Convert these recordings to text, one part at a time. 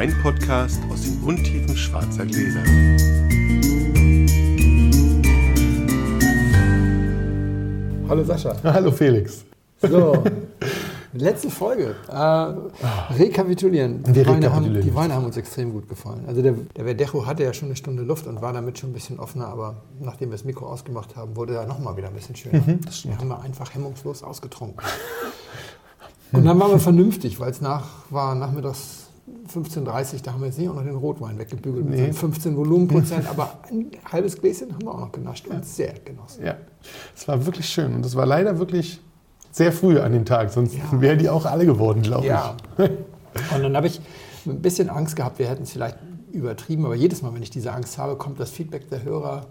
Wein-Podcast aus den Untiefen schwarzer Gläser. Hallo Sascha. Hallo Felix. So, letzte Folge. Äh, rekapitulieren. Die Wir Weine, rekapitulieren haben, die. Weine haben uns extrem gut gefallen. Also der, der Verdejo hatte ja schon eine Stunde Luft und war damit schon ein bisschen offener, aber nachdem wir das Mikro ausgemacht haben, wurde er nochmal wieder ein bisschen schöner. Mhm, Den haben wir einfach hemmungslos ausgetrunken. Und dann waren wir vernünftig, weil es nach, war nachmittags 15.30 Uhr, da haben wir jetzt nicht auch noch den Rotwein weggebügelt mit Nee. seinen 15 Volumenprozent, aber ein halbes Gläschen haben wir auch noch genascht und sehr genossen. Ja, es war wirklich schön und es war leider wirklich sehr früh an dem Tag, sonst Ja. wären die auch alle geworden, glaube Ja. ich. Und dann habe ich ein bisschen Angst gehabt, wir hätten es vielleicht übertrieben, aber jedes Mal, wenn ich diese Angst habe, kommt das Feedback der Hörer.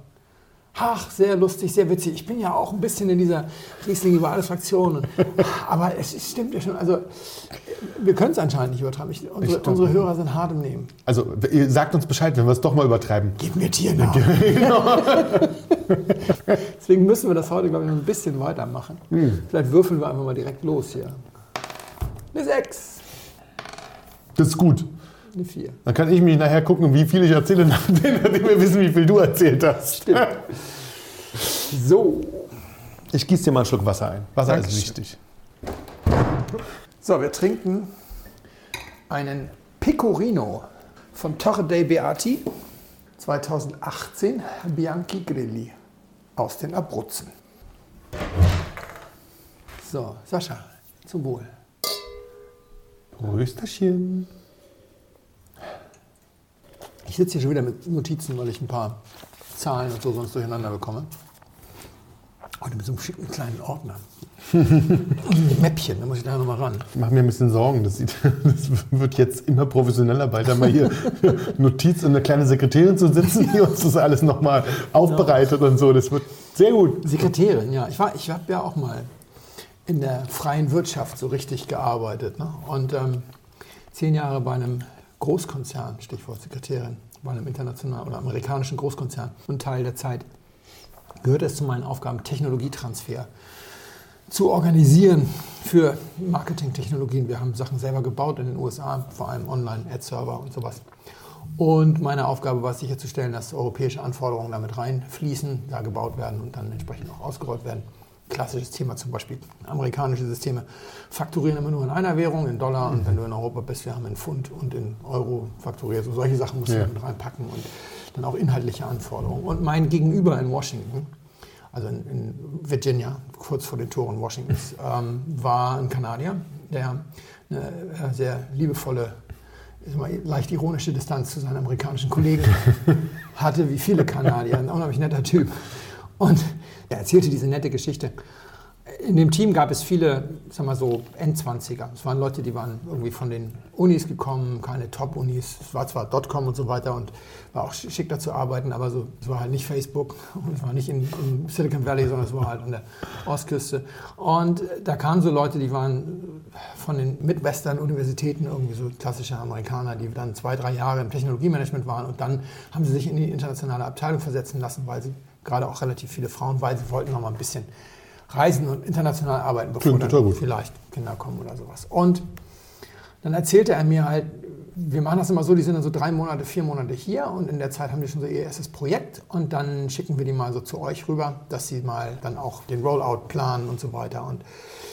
Ach, sehr lustig, sehr witzig. Ich bin ja auch ein bisschen in dieser Riesling über alle Fraktionen. Aber es stimmt ja schon. Also, wir können es anscheinend nicht übertreiben. Ich, unsere, unsere Hörer sind hart im Nehmen. Also ihr sagt uns Bescheid, wenn wir es doch mal übertreiben. Gib mir Tiernamen. Deswegen müssen wir das heute, glaube ich, noch ein bisschen weitermachen. Vielleicht würfeln wir einfach mal direkt los hier. Eine 6, Das ist gut. Eine 4. Dann kann ich mich nachher gucken, wie viel ich erzähle, nachdem wir wissen, wie viel du erzählt hast. So, Ich gieße dir mal einen Schluck Wasser ein. Wasser Dankeschön. ist wichtig. So, wir trinken einen Pecorino von Torre dei Beati 2018 Bianchi Grilli aus den Abruzzen. So, Sascha, zum Wohl. Rösterchen. Ich sitze hier schon wieder mit Notizen, weil ich ein paar Zahlen und so sonst durcheinander bekomme. Heute mit so einem schicken kleinen Ordner. ein Mäppchen, da muss ich da nochmal ran. Ich mache mir ein bisschen Sorgen. Das, sieht, das wird jetzt immer professioneller. Bald wir hier Notiz und eine kleine Sekretärin zu sitzen, die uns das alles nochmal aufbereitet und so. Das wird sehr gut. Sekretärin, ja. Ich, war- ich habe ja auch mal in der freien Wirtschaft so richtig gearbeitet. Ne? Und ähm, zehn Jahre bei einem Großkonzern, Stichwort Sekretärin, bei einem internationalen oder amerikanischen Großkonzern. Und Teil der Zeit gehört es zu meinen Aufgaben, Technologietransfer zu organisieren für Marketingtechnologien. Wir haben Sachen selber gebaut in den USA, vor allem Online-Ad-Server und sowas. Und meine Aufgabe war es sicherzustellen, dass europäische Anforderungen damit reinfließen, da gebaut werden und dann entsprechend auch ausgerollt werden. Klassisches Thema zum Beispiel, amerikanische Systeme fakturieren immer nur in einer Währung, in Dollar. Und wenn du in Europa bist, wir haben in Pfund und in Euro fakturiert. So solche Sachen musst du Ja. mit reinpacken und dann auch inhaltliche Anforderungen. Und mein Gegenüber in Washington, also in, in Virginia, kurz vor den Toren Washingtons, ähm, war ein Kanadier, der eine äh, sehr liebevolle, leicht ironische Distanz zu seinen amerikanischen Kollegen hatte, wie viele Kanadier. Ein unheimlich netter Typ. Und er erzählte diese nette Geschichte. In dem Team gab es viele, sag mal so, Endzwanziger. Es waren Leute, die waren irgendwie von den Unis gekommen, keine Top-Unis. Es war zwar Dotcom und so weiter und war auch schick da zu arbeiten, aber so, es war halt nicht Facebook und es war nicht in, in Silicon Valley, sondern es war halt an der Ostküste. Und da kamen so Leute, die waren von den Midwestern-Universitäten, irgendwie so klassische Amerikaner, die dann zwei, drei Jahre im Technologiemanagement waren und dann haben sie sich in die internationale Abteilung versetzen lassen, weil sie gerade auch relativ viele Frauen, weil sie wollten noch mal ein bisschen reisen und international arbeiten, bevor Klingt dann vielleicht Kinder kommen oder sowas. Und dann erzählte er mir halt, wir machen das immer so, die sind dann so drei Monate, vier Monate hier und in der Zeit haben die schon so ihr erstes Projekt und dann schicken wir die mal so zu euch rüber, dass sie mal dann auch den Rollout planen und so weiter. Und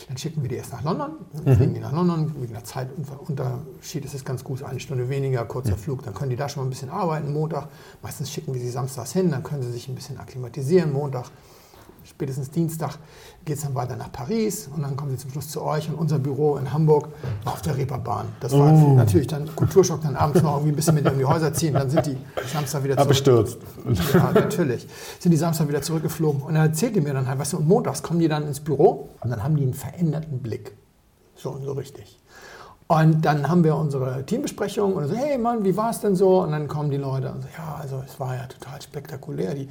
dann schicken wir die erst nach London, dann fliegen die nach London, wegen der Zeitunterschied ist es ganz gut, eine Stunde weniger, kurzer Flug, dann können die da schon mal ein bisschen arbeiten, Montag. Meistens schicken wir sie samstags hin, dann können sie sich ein bisschen akklimatisieren, Montag spätestens Dienstag geht es dann weiter nach Paris und dann kommen sie zum Schluss zu euch und unser Büro in Hamburg war auf der Reeperbahn. Das war Oh. natürlich dann Kulturschock, dann abends noch irgendwie ein bisschen mit in die Häuser ziehen, dann sind die Samstag wieder zurück. Abgestürzt. Ja, natürlich. Sind die Samstag wieder zurückgeflogen und er erzählte mir dann halt, weißt du, und montags kommen die dann ins Büro und dann haben die einen veränderten Blick. Schon so richtig. Und dann haben wir unsere Teambesprechung und so, hey Mann, wie war es denn so? Und dann kommen die Leute und so, ja, also es war ja total spektakulär. Die,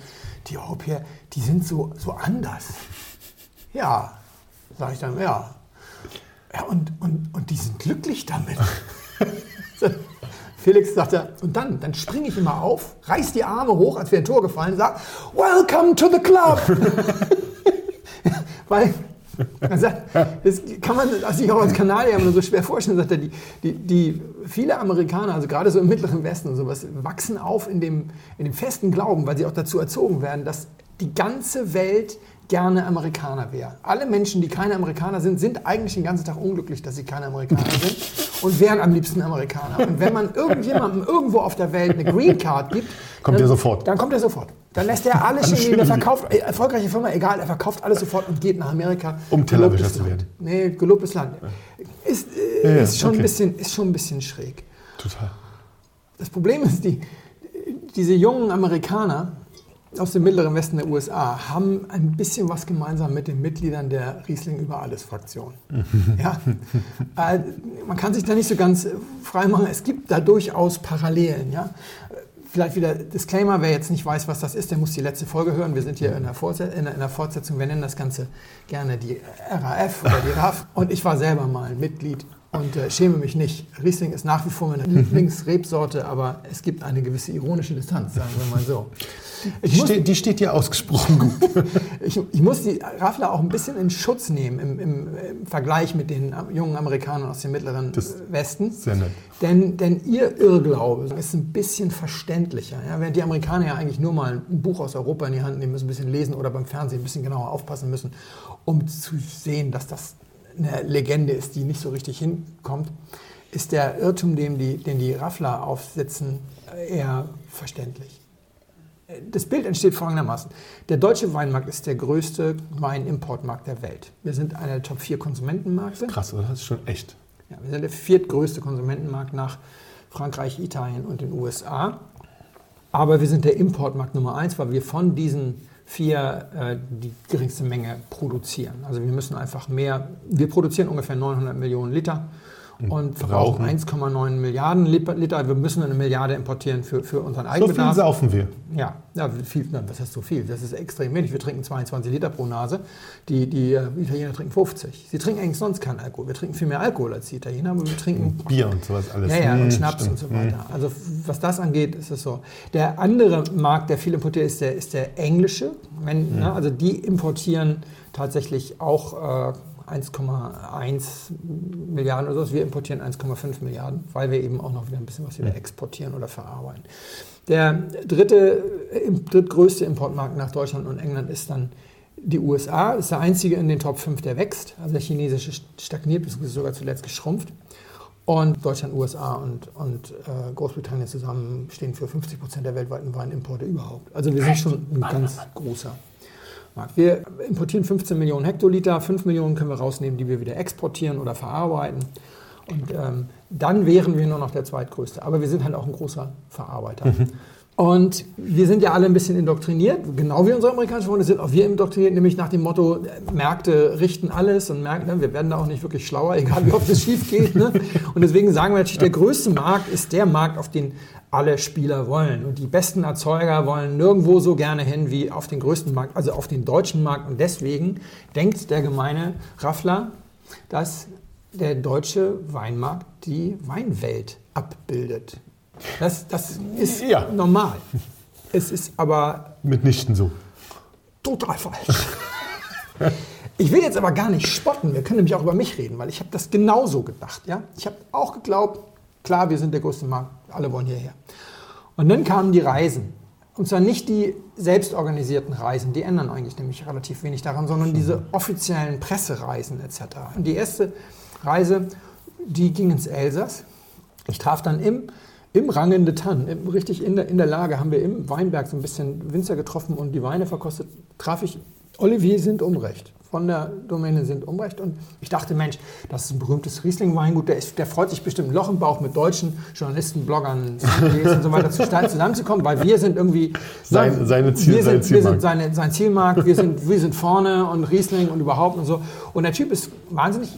die Europäer, die sind so, so anders. Ja, sage ich dann, ja. Ja, und, und, und die sind glücklich damit. Felix sagte, und dann, dann springe ich immer auf, reiß die Arme hoch, als wäre ein Tor gefallen, und sag, Welcome to the club! Weil das kann man sich auch als Kanadier immer so schwer vorstellen, sagt er, die, die, die viele Amerikaner, also gerade so im Mittleren Westen und sowas, wachsen auf in dem, in dem festen Glauben, weil sie auch dazu erzogen werden, dass die ganze Welt gerne Amerikaner wäre. Alle Menschen, die keine Amerikaner sind, sind eigentlich den ganzen Tag unglücklich, dass sie keine Amerikaner sind und wären am liebsten Amerikaner. Und wenn man irgendjemandem irgendwo auf der Welt eine Green Card gibt, Kommt dann, er sofort. Dann kommt er sofort. Dann lässt er alles. Der schön. verkauft, äh, erfolgreiche Firma, egal, er verkauft alles sofort und geht nach Amerika. Um Tellerwäscher zu werden. Nee, gelobtes Land. Ist, äh, Ja, ja, ist, schon okay. ein bisschen, ist schon ein bisschen schräg. Total. Das Problem ist, die, diese jungen Amerikaner aus dem mittleren Westen der USA haben ein bisschen was gemeinsam mit den Mitgliedern der Riesling über alles Fraktion. ja? äh, man kann sich da nicht so ganz frei machen. Es gibt da durchaus Parallelen. Ja? Vielleicht wieder Disclaimer, wer jetzt nicht weiß, was das ist, der muss die letzte Folge hören. Wir sind hier in der, Fortset in der, in der Fortsetzung. Wir nennen das Ganze gerne die RAF oder die RAF. Und ich war selber mal Mitglied und äh, schäme mich nicht. Riesling ist nach wie vor meine Lieblingsrebsorte, aber es gibt eine gewisse ironische Distanz, sagen wir mal so. Die, muss, steht, die steht dir ausgesprochen gut. ich, ich muss die Raffler auch ein bisschen in Schutz nehmen im, im, im Vergleich mit den jungen Amerikanern aus dem mittleren Das- Westen. Sehr nett. Denn, denn ihr Irrglaube ist ein bisschen verständlicher. Ja? Während die Amerikaner ja eigentlich nur mal ein Buch aus Europa in die Hand nehmen müssen, ein bisschen lesen oder beim Fernsehen ein bisschen genauer aufpassen müssen, um zu sehen, dass das eine Legende ist, die nicht so richtig hinkommt, ist der Irrtum, den die, den die Raffler aufsetzen, eher verständlich. Das Bild entsteht folgendermaßen. Der deutsche Weinmarkt ist der größte Weinimportmarkt der Welt. Wir sind einer der Top 4 Konsumentenmärkte. Krass, oder? Das ist schon echt. Ja, wir sind der viertgrößte Konsumentenmarkt nach Frankreich, Italien und den USA. Aber wir sind der Importmarkt Nummer eins, weil wir von diesen vier äh, die geringste Menge produzieren. Also wir müssen einfach mehr, wir produzieren ungefähr 900 Millionen Liter und verbrauchen brauchen. 1,9 Milliarden Liter. Wir müssen eine Milliarde importieren für, für unseren So viel Eigenbedarf. saufen wir. Ja, ja viel, na, was heißt so viel? Das ist extrem wenig. Wir trinken 22 Liter pro Nase. Die, die äh, Italiener trinken 50. Sie trinken eigentlich sonst keinen Alkohol. Wir trinken viel mehr Alkohol als die Italiener, aber wir trinken Bier und sowas alles. ja, ja, und Hm, Schnaps stimmt. und so weiter. Also was das angeht, ist es so. Der andere Markt, der viel importiert, ist der, ist der englische. Wenn, ne, also die importieren tatsächlich auch äh, 1,1 Milliarden oder so. Wir importieren 1,5 Milliarden, weil wir eben auch noch wieder ein bisschen was wieder exportieren oder verarbeiten. Der dritte, äh, drittgrößte Importmarkt nach Deutschland und England ist dann die USA. Das ist der einzige in den Top 5, der wächst. Also der chinesische stagniert, beziehungsweise sogar zuletzt geschrumpft. Und Deutschland, USA und, und äh, Großbritannien zusammen stehen für 50 Prozent der weltweiten Weinimporte überhaupt. Also wir sind schon ein ganz großer Markt. Wir importieren 15 Millionen Hektoliter, 5 Millionen können wir rausnehmen, die wir wieder exportieren oder verarbeiten. Und ähm, dann wären wir nur noch der zweitgrößte. Aber wir sind halt auch ein großer Verarbeiter. Und wir sind ja alle ein bisschen indoktriniert, genau wie unsere amerikanischen Freunde sind auch wir indoktriniert, nämlich nach dem Motto, Märkte richten alles und Märkte, ne, wir werden da auch nicht wirklich schlauer, egal wie oft es schief geht. Ne? Und deswegen sagen wir natürlich, der größte Markt ist der Markt, auf den alle Spieler wollen. Und die besten Erzeuger wollen nirgendwo so gerne hin wie auf den größten Markt, also auf den deutschen Markt. Und deswegen denkt der gemeine Raffler, dass der deutsche Weinmarkt die Weinwelt abbildet. Das, das ist Ja. normal. Es ist aber Mitnichten so. total falsch. Ich will jetzt aber gar nicht spotten. Wir können nämlich auch über mich reden, weil ich habe das genauso gedacht. Ja? Ich habe auch geglaubt, klar, wir sind der größte Markt, alle wollen hierher. Und dann kamen die Reisen. Und zwar nicht die selbstorganisierten Reisen, die ändern eigentlich nämlich relativ wenig daran, sondern diese offiziellen Pressereisen etc. Und die erste Reise, die ging ins Elsass. Ich traf dann im, im Rangen de Tann, im, richtig in der, in der Lage, haben wir im Weinberg so ein bisschen Winzer getroffen und die Weine verkostet, traf ich Olivier Sind-Umrecht von der Domäne Sind-Umrecht. Und ich dachte, Mensch, das ist ein berühmtes Riesling-Weingut, der, der freut sich bestimmt ein Loch im Bauch mit deutschen Journalisten, Bloggern, und so weiter zu- zusammenzukommen, weil wir sind irgendwie... Sein- seine Ziel- wir sein sind, wir sind Zielmarkt. seine, sein Zielmarkt, wir sind, wir sind vorne und Riesling und überhaupt und so. Und der Typ ist wahnsinnig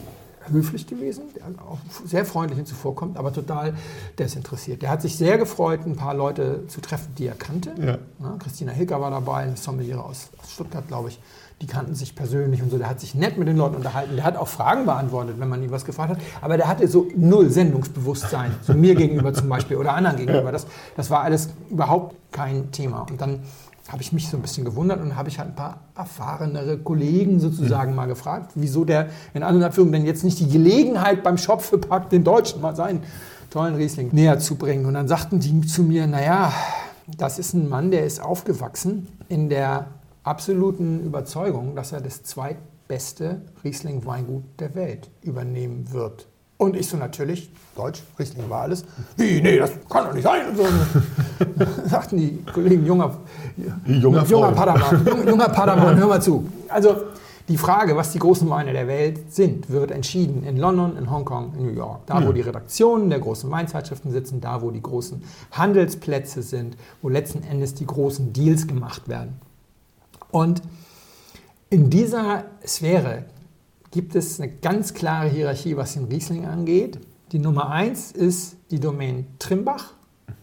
höflich gewesen, auch sehr freundlich und zuvorkommt, aber total desinteressiert. Der hat sich sehr gefreut, ein paar Leute zu treffen, die er kannte. Ja. Na, Christina Hilker war dabei, eine Sommelier aus, aus Stuttgart, glaube ich. Die kannten sich persönlich und so. Der hat sich nett mit den Leuten unterhalten. Der hat auch Fragen beantwortet, wenn man ihn was gefragt hat. Aber der hatte so null Sendungsbewusstsein. So mir gegenüber zum Beispiel oder anderen gegenüber. Das, das war alles überhaupt kein Thema. Und dann habe ich mich so ein bisschen gewundert und habe ich halt ein paar erfahrenere Kollegen sozusagen mal gefragt, wieso der in anderen Abführungen denn jetzt nicht die Gelegenheit beim Schopfe packt, den Deutschen mal seinen tollen Riesling näher zu bringen. Und dann sagten die zu mir, naja, das ist ein Mann, der ist aufgewachsen in der absoluten Überzeugung, dass er das zweitbeste Riesling-Weingut der Welt übernehmen wird. Und ich so natürlich, Deutsch, Riesling war alles. Wie, nee, das kann doch nicht sein. Und so. sagten die Kollegen, junger, Junger junger. Padawan, jung- junger Padawan, hör mal zu. Also die Frage, was die großen Weine der Welt sind, wird entschieden in London, in Hongkong, in New York. Da, wo die Redaktionen der großen Weinzeitschriften sitzen, da, wo die großen Handelsplätze sind, wo letzten Endes die großen Deals gemacht werden. Und in dieser Sphäre gibt es eine ganz klare Hierarchie, was den Riesling angeht. Die Nummer eins ist die Domain Trimbach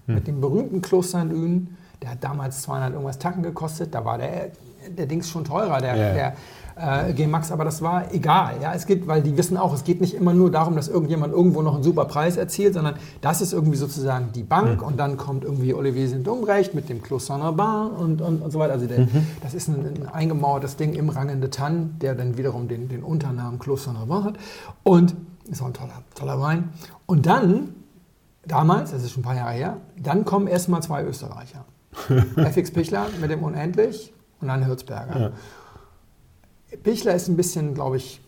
mit dem berühmten Kloster in Lünen. Der hat damals 200 irgendwas Tacken gekostet. Da war der, der Dings schon teurer, der, Ja. der äh, G-Max, aber das war egal. Ja, es geht, weil die wissen auch, es geht nicht immer nur darum, dass irgendjemand irgendwo noch einen super Preis erzielt, sondern das ist irgendwie sozusagen die Bank und dann kommt irgendwie Olivier Saint-Umbrecht mit dem Clos Saint-Urbain und, und, und so weiter. Also der, das ist ein, ein eingemauertes Ding im Rangen de Tanne, der dann wiederum den, den Unternamen Clos Saint-Urbain hat und ist auch ein toller, toller Wein. Und dann, damals, das ist schon ein paar Jahre her, dann kommen erstmal zwei Österreicher. FX Pichler mit dem Unendlich und dann Hürzberger. Ja. Pichler ist ein bisschen, glaube ich,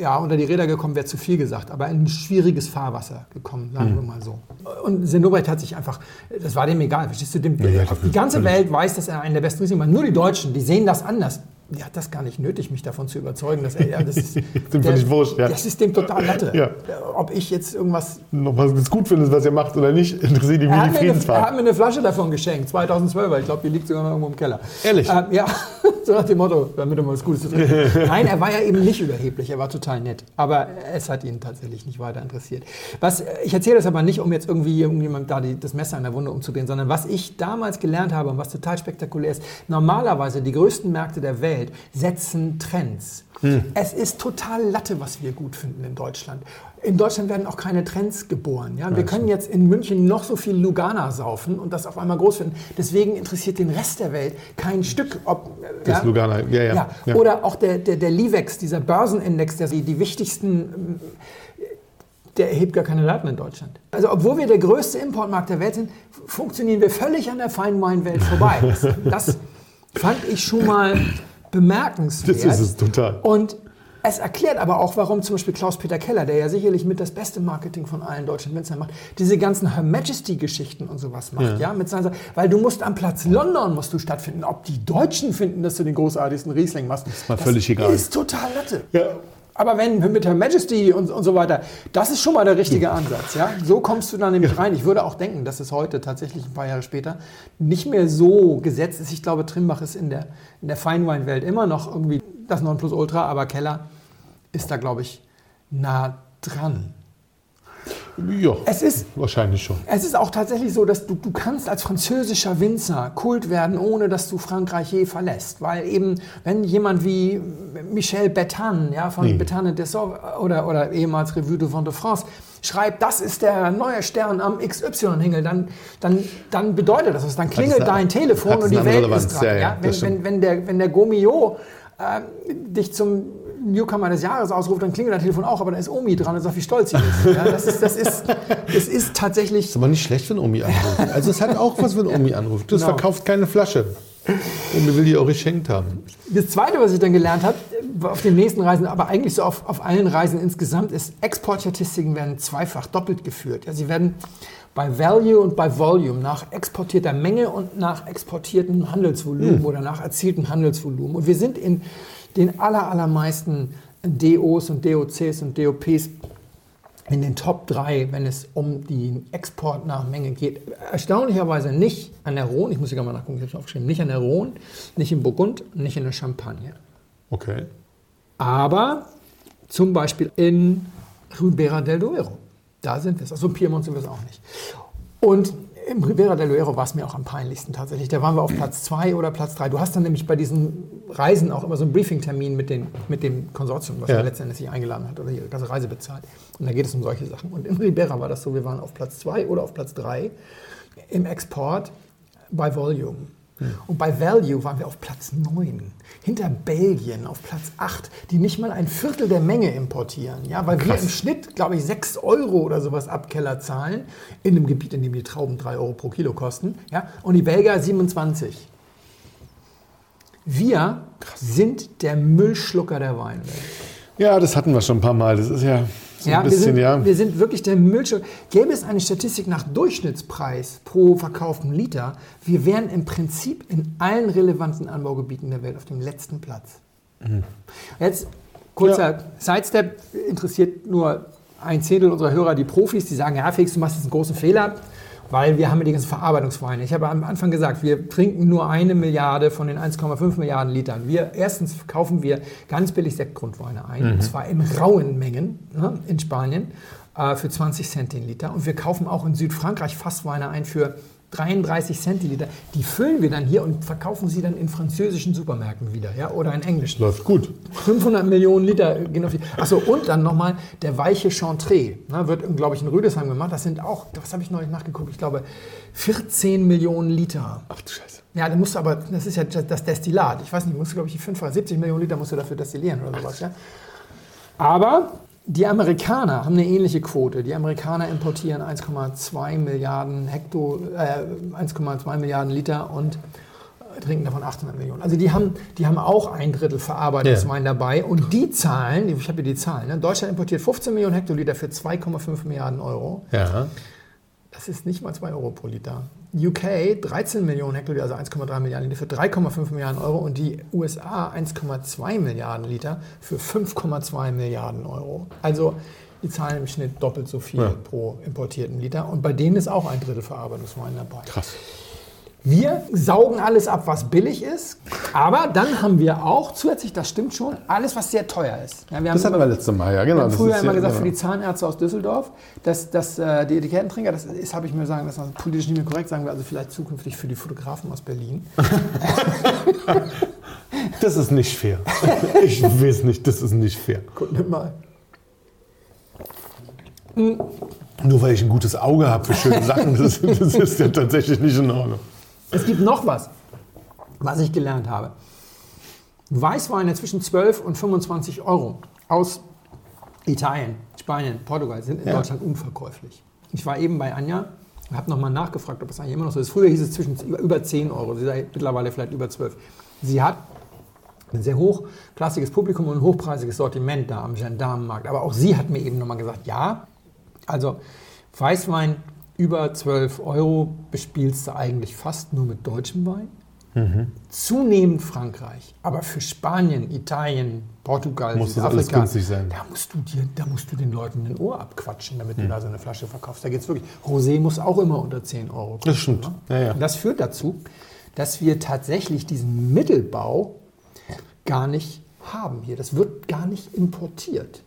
ja, unter die Räder gekommen, wäre zu viel gesagt, aber in ein schwieriges Fahrwasser gekommen, sagen Mhm. wir mal so. Und Senobrecht hat sich einfach, das war dem egal, verstehst du, dem, Ja, ja, die ganze Welt weiß, dass er einer der besten Riesen war. Nur die Deutschen, die sehen das anders. Die hat das gar nicht nötig, mich davon zu überzeugen, dass er, ja, das ist, Dem völlig wurscht, ja. das ist dem total Latte. Ja. Ob ich jetzt irgendwas Noch was es gut findest, was ihr macht oder nicht, interessiert die wie die eine, er hat Friedensfahrt. mir eine Flasche davon geschenkt, 2012, ich glaube, die liegt sogar noch irgendwo im Keller. Ehrlich? Ähm, ja, so nach dem Motto, damit er mal was Gutes zu trinken. Nein, er war ja eben nicht überheblich, er war total nett. Aber es hat ihn tatsächlich nicht weiter interessiert. Was, ich erzähle das aber nicht, um jetzt irgendwie irgendjemand da die, das Messer in der Wunde umzudrehen, sondern was ich damals gelernt habe und was total spektakulär ist, normalerweise die größten Märkte der Welt setzen Trends. Es ist total Latte, was wir gut finden in Deutschland. In Deutschland werden auch keine Trends geboren. Ja? Wir können jetzt in München noch so viel Lugana saufen und das auf einmal groß finden. Deswegen interessiert den Rest der Welt kein Stück, ob äh, Das Lugana, ja, ja. ja. oder auch der, der, der Livex, dieser Börsenindex, der die, die wichtigsten, ähm, der erhebt gar keine Daten in Deutschland. Also obwohl wir der größte Importmarkt der Welt sind, funktionieren wir völlig an der Feinweinwelt vorbei. Das, das fand ich schon mal bemerkenswert. Das ist es total. Und es erklärt aber auch, warum zum Beispiel Klaus-Peter Keller, der ja sicherlich mit das beste Marketing von allen deutschen Winzern macht, diese ganzen Her Majesty-Geschichten und sowas macht. Ja. mit seiner, weil du musst am Platz London musst du stattfinden. Ob die Deutschen finden, dass du den großartigsten Riesling machst, ist mal völlig egal. ist total Latte. Ja. Aber wenn mit Her Majesty und, und so weiter, das ist schon mal der richtige Ansatz. Ja? So kommst du dann nämlich rein. Ich würde auch denken, dass es heute tatsächlich ein paar Jahre später nicht mehr so gesetzt ist. Ich glaube, Trimbach ist in der, in der Feinweinwelt immer noch irgendwie das Nonplusultra, aber Keller ist da, glaube ich, nah dran. Ja, Es ist wahrscheinlich schon. es ist auch tatsächlich so, dass du, du kannst als französischer Winzer Kult werden, ohne dass du Frankreich je verlässt. Weil eben, wenn jemand wie Michel Betan, ja, von Mhm. Betan et Dessau oder, oder ehemals Revue de Vente de France, schreibt, das ist der neue Stern am XY-Hingel, dann, dann, dann bedeutet das was. Dann klingelt eine- dein Telefon und die Welt Relevanz. ist dran. Ja, ja, Wenn, wenn, wenn, der, wenn der Gomio äh, dich zum Newcomer des Jahres ausruft, dann klingelt dein Telefon auch, aber da ist Omi dran und sagt, wie stolz sie ist. Ja, das, ist das, ist, das ist tatsächlich Ist aber nicht schlecht, wenn Omi anruft. Also es hat auch was, wenn Omi anruft. Das Genau. verkauft keine Flasche. Omi will die auch geschenkt haben. Das Zweite, was ich dann gelernt habe, auf den nächsten Reisen, aber eigentlich so auf, auf allen Reisen insgesamt, ist, Exportstatistiken werden zweifach doppelt geführt. Ja, sie werden bei Value und bei Volume nach exportierter Menge und nach exportiertem Handelsvolumen oder nach erzieltem Handelsvolumen. Und wir sind in den aller, allermeisten DOs und DOCs und DOPs in den Top 3, wenn es um den Export nach Menge geht. Erstaunlicherweise nicht an der Rhone, ich muss hier mal nachgucken, ich habe es aufgeschrieben, nicht an der Rhone, nicht in Burgund, nicht in der Champagne. Okay. Aber zum Beispiel in Ribera del Duero. Da sind wir es. Also in Piemont sind wir es auch nicht. Und im Ribera del Duero war es mir auch am peinlichsten tatsächlich. Da waren wir auf Platz 2 oder Platz 3. Du hast dann nämlich bei diesen Reisen auch immer so einen Briefing-Termin mit, den, mit dem Konsortium, was Ja. letztendlich sich eingeladen hat oder die ganze Reise bezahlt. Und da geht es um solche Sachen. Und in Ribera war das so, wir waren auf Platz 2 oder auf Platz 3 im Export bei Volume. Und bei Value waren wir auf Platz 9. Hinter Belgien auf Platz 8, die nicht mal ein Viertel der Menge importieren. Ja, weil wir Krass. im Schnitt, glaube ich, 6 Euro oder sowas ab Keller zahlen. In einem Gebiet, in dem die Trauben 3 Euro pro Kilo kosten. Ja, und die Belgier 27. Wir sind der Müllschlucker der Weinwelt. Ja, das hatten wir schon ein paar Mal. Das ist ja so Ja, ein wir, bisschen, sind, ja. wir sind wirklich der Müllschlucker. Gäbe es eine Statistik nach Durchschnittspreis pro verkauften Liter, wir wären im Prinzip in allen relevanten Anbaugebieten der Welt auf dem letzten Platz. Jetzt kurzer Sidestep, interessiert nur ein Zehntel unserer Hörer die Profis, die sagen, ja Felix, du machst jetzt einen großen Fehler, weil wir haben ja die ganzen Verarbeitungsweine. Ich habe am Anfang gesagt, wir trinken nur eine Milliarde von den 1,5 Milliarden Litern. Wir, erstens kaufen wir ganz billig Sektgrundweine ein, und zwar in rauen Mengen ne, in Spanien äh, für 20 Cent den Liter. Und wir kaufen auch in Südfrankreich Fassweine ein für 33 Centiliter. Die füllen wir dann hier und verkaufen sie dann in französischen Supermärkten wieder ja, oder in englischen. Läuft gut. 500 Millionen Liter gehen auf die. Achso, und dann nochmal der weiche Chantre. Ne, wird, glaube ich, in Rüdesheim gemacht. Das sind auch, was habe ich neulich nachgeguckt? Ich glaube, 14 Millionen Liter. Ach du Scheiße. Ja, da musst du aber, das ist ja das Destillat. Ich weiß nicht, musst du, glaube ich, 5 oder 70 Millionen Liter musst du dafür destillieren oder sowas. Ja? Aber die Amerikaner haben eine ähnliche Quote. Die Amerikaner importieren 1,2 Milliarden Hekto, äh, 1,2 Milliarden Liter und trinken davon 800 Millionen. Also die haben, die haben auch ein Drittel Verarbeitungswein dabei und die zahlen, ich habe hier die Zahlen, ne? Deutschland importiert 15 Millionen Hektoliter für 2,5 Milliarden Euro. Ja. Das ist nicht mal 2 Euro pro Liter. UK 13 Millionen Hektoliter, also 1,3 Milliarden Liter für 3,5 Milliarden Euro und die USA 1,2 Milliarden Liter für 5,2 Milliarden Euro. Also die zahlen im Schnitt doppelt so viel Ja. pro importierten Liter und bei denen ist auch ein Drittel Verarbeitungswein dabei. Krass. Wir saugen alles ab, was billig ist, aber dann haben wir auch zusätzlich, das stimmt schon, alles, was sehr teuer ist. Ja, wir haben Das hatten wir letztes Mal, ja, wir genau. haben das früher immer ja- gesagt, genau. für die Zahnärzte aus Düsseldorf, dass, dass äh, die Etikettentrinker, das ist, habe ich mir sagen, das ist politisch nicht mehr korrekt, sagen wir also vielleicht zukünftig für die Fotografen aus Berlin. Das ist nicht fair. Ich weiß nicht, das ist nicht fair. Guck nimm mal. Nur weil ich ein gutes Auge habe für schöne Sachen, das, das ist ja tatsächlich nicht in Ordnung. Es gibt noch was, was ich gelernt habe. Weißweine zwischen 12 und 25 Euro aus Italien, Spanien, Portugal sind in Ja. Deutschland unverkäuflich. Ich war eben bei Anja und habe nochmal nachgefragt, ob es eigentlich immer noch so ist. Früher hieß es zwischen über, über 10 Euro, sie sei mittlerweile vielleicht über 12. Sie hat ein sehr hochklassiges Publikum und ein hochpreisiges Sortiment da am Gendarmenmarkt. Aber auch sie hat mir eben nochmal gesagt, ja, also Weißwein über 12 Euro bespielst du eigentlich fast nur mit deutschem Wein. Zunehmend Frankreich, aber für Spanien, Italien, Portugal, Muss Südafrika, da musst du dir, da musst du den Leuten ein Ohr abquatschen, damit du da so eine Flasche verkaufst. Da geht's wirklich. Rosé muss auch immer unter 10 Euro kosten. Das stimmt. ne? Ja, ja. Und das führt dazu, dass wir tatsächlich diesen Mittelbau gar nicht haben hier. Das wird gar nicht importiert.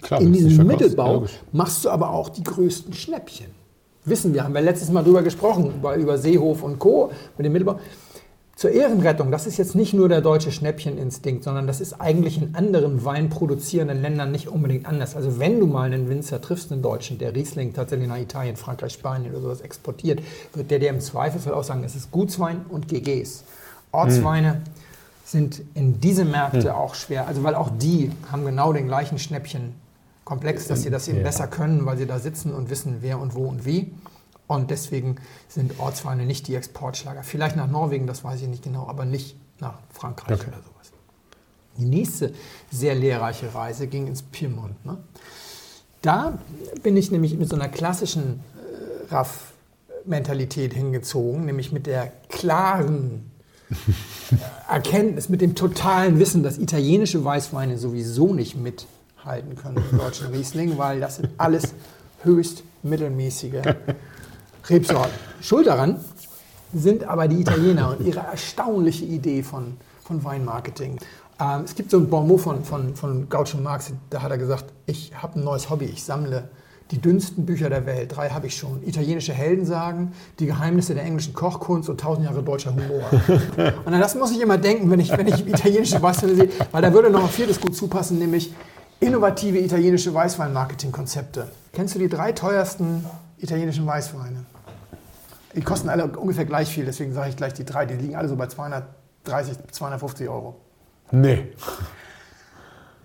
Klar, In diesem Mittelbau machst du aber auch die größten Schnäppchen. Wissen wir, haben wir letztes Mal drüber gesprochen, über, über Seehof und Co. mit dem Mittelbau. Zur Ehrenrettung, das ist jetzt nicht nur der deutsche Schnäppcheninstinkt, sondern das ist eigentlich in anderen weinproduzierenden Ländern nicht unbedingt anders. Also wenn du mal einen Winzer triffst, einen Deutschen, der Riesling tatsächlich nach Italien, Frankreich, Spanien oder sowas exportiert, wird der dir im Zweifelsfall auch sagen, es ist Gutswein und GGs. Ortsweine sind in diese Märkte auch schwer, also weil auch die haben genau den gleichen Schnäppchenkomplex, dass sie das eben Ja. besser können, weil sie da sitzen und wissen, wer und wo und wie. Und deswegen sind Ortsweine nicht die Exportschlager. Vielleicht nach Norwegen, das weiß ich nicht genau, aber nicht nach Frankreich Okay. oder sowas. Die nächste sehr lehrreiche Reise ging ins Piemont. Ne? Da bin ich nämlich mit so einer klassischen äh, Raff-Mentalität hingezogen, nämlich mit der klaren äh, Erkenntnis, mit dem totalen Wissen, dass italienische Weißweine sowieso nicht mithalten können mit deutschen Riesling, weil das sind alles höchst mittelmäßige Rebsorten. Schuld daran sind aber die Italiener und ihre erstaunliche Idee von, von Weinmarketing. Ähm, es gibt so ein Bon mot von, von, von Gaucho Marx, da hat er gesagt, ich habe ein neues Hobby, ich sammle die dünnsten Bücher der Welt, drei habe ich schon. Italienische Heldensagen, die Geheimnisse der englischen Kochkunst und tausend Jahre deutscher Humor. und an das muss ich immer denken, wenn ich, wenn ich italienische Weißweine sehe, weil da würde noch ein viertes gut zupassen, nämlich innovative italienische Weißwein-Marketing-Konzepte. Kennst du die drei teuersten italienischen Weißweine? Die kosten alle ungefähr gleich viel, deswegen sage ich gleich die drei. Die liegen alle so bei 230, 250 Euro. Nee.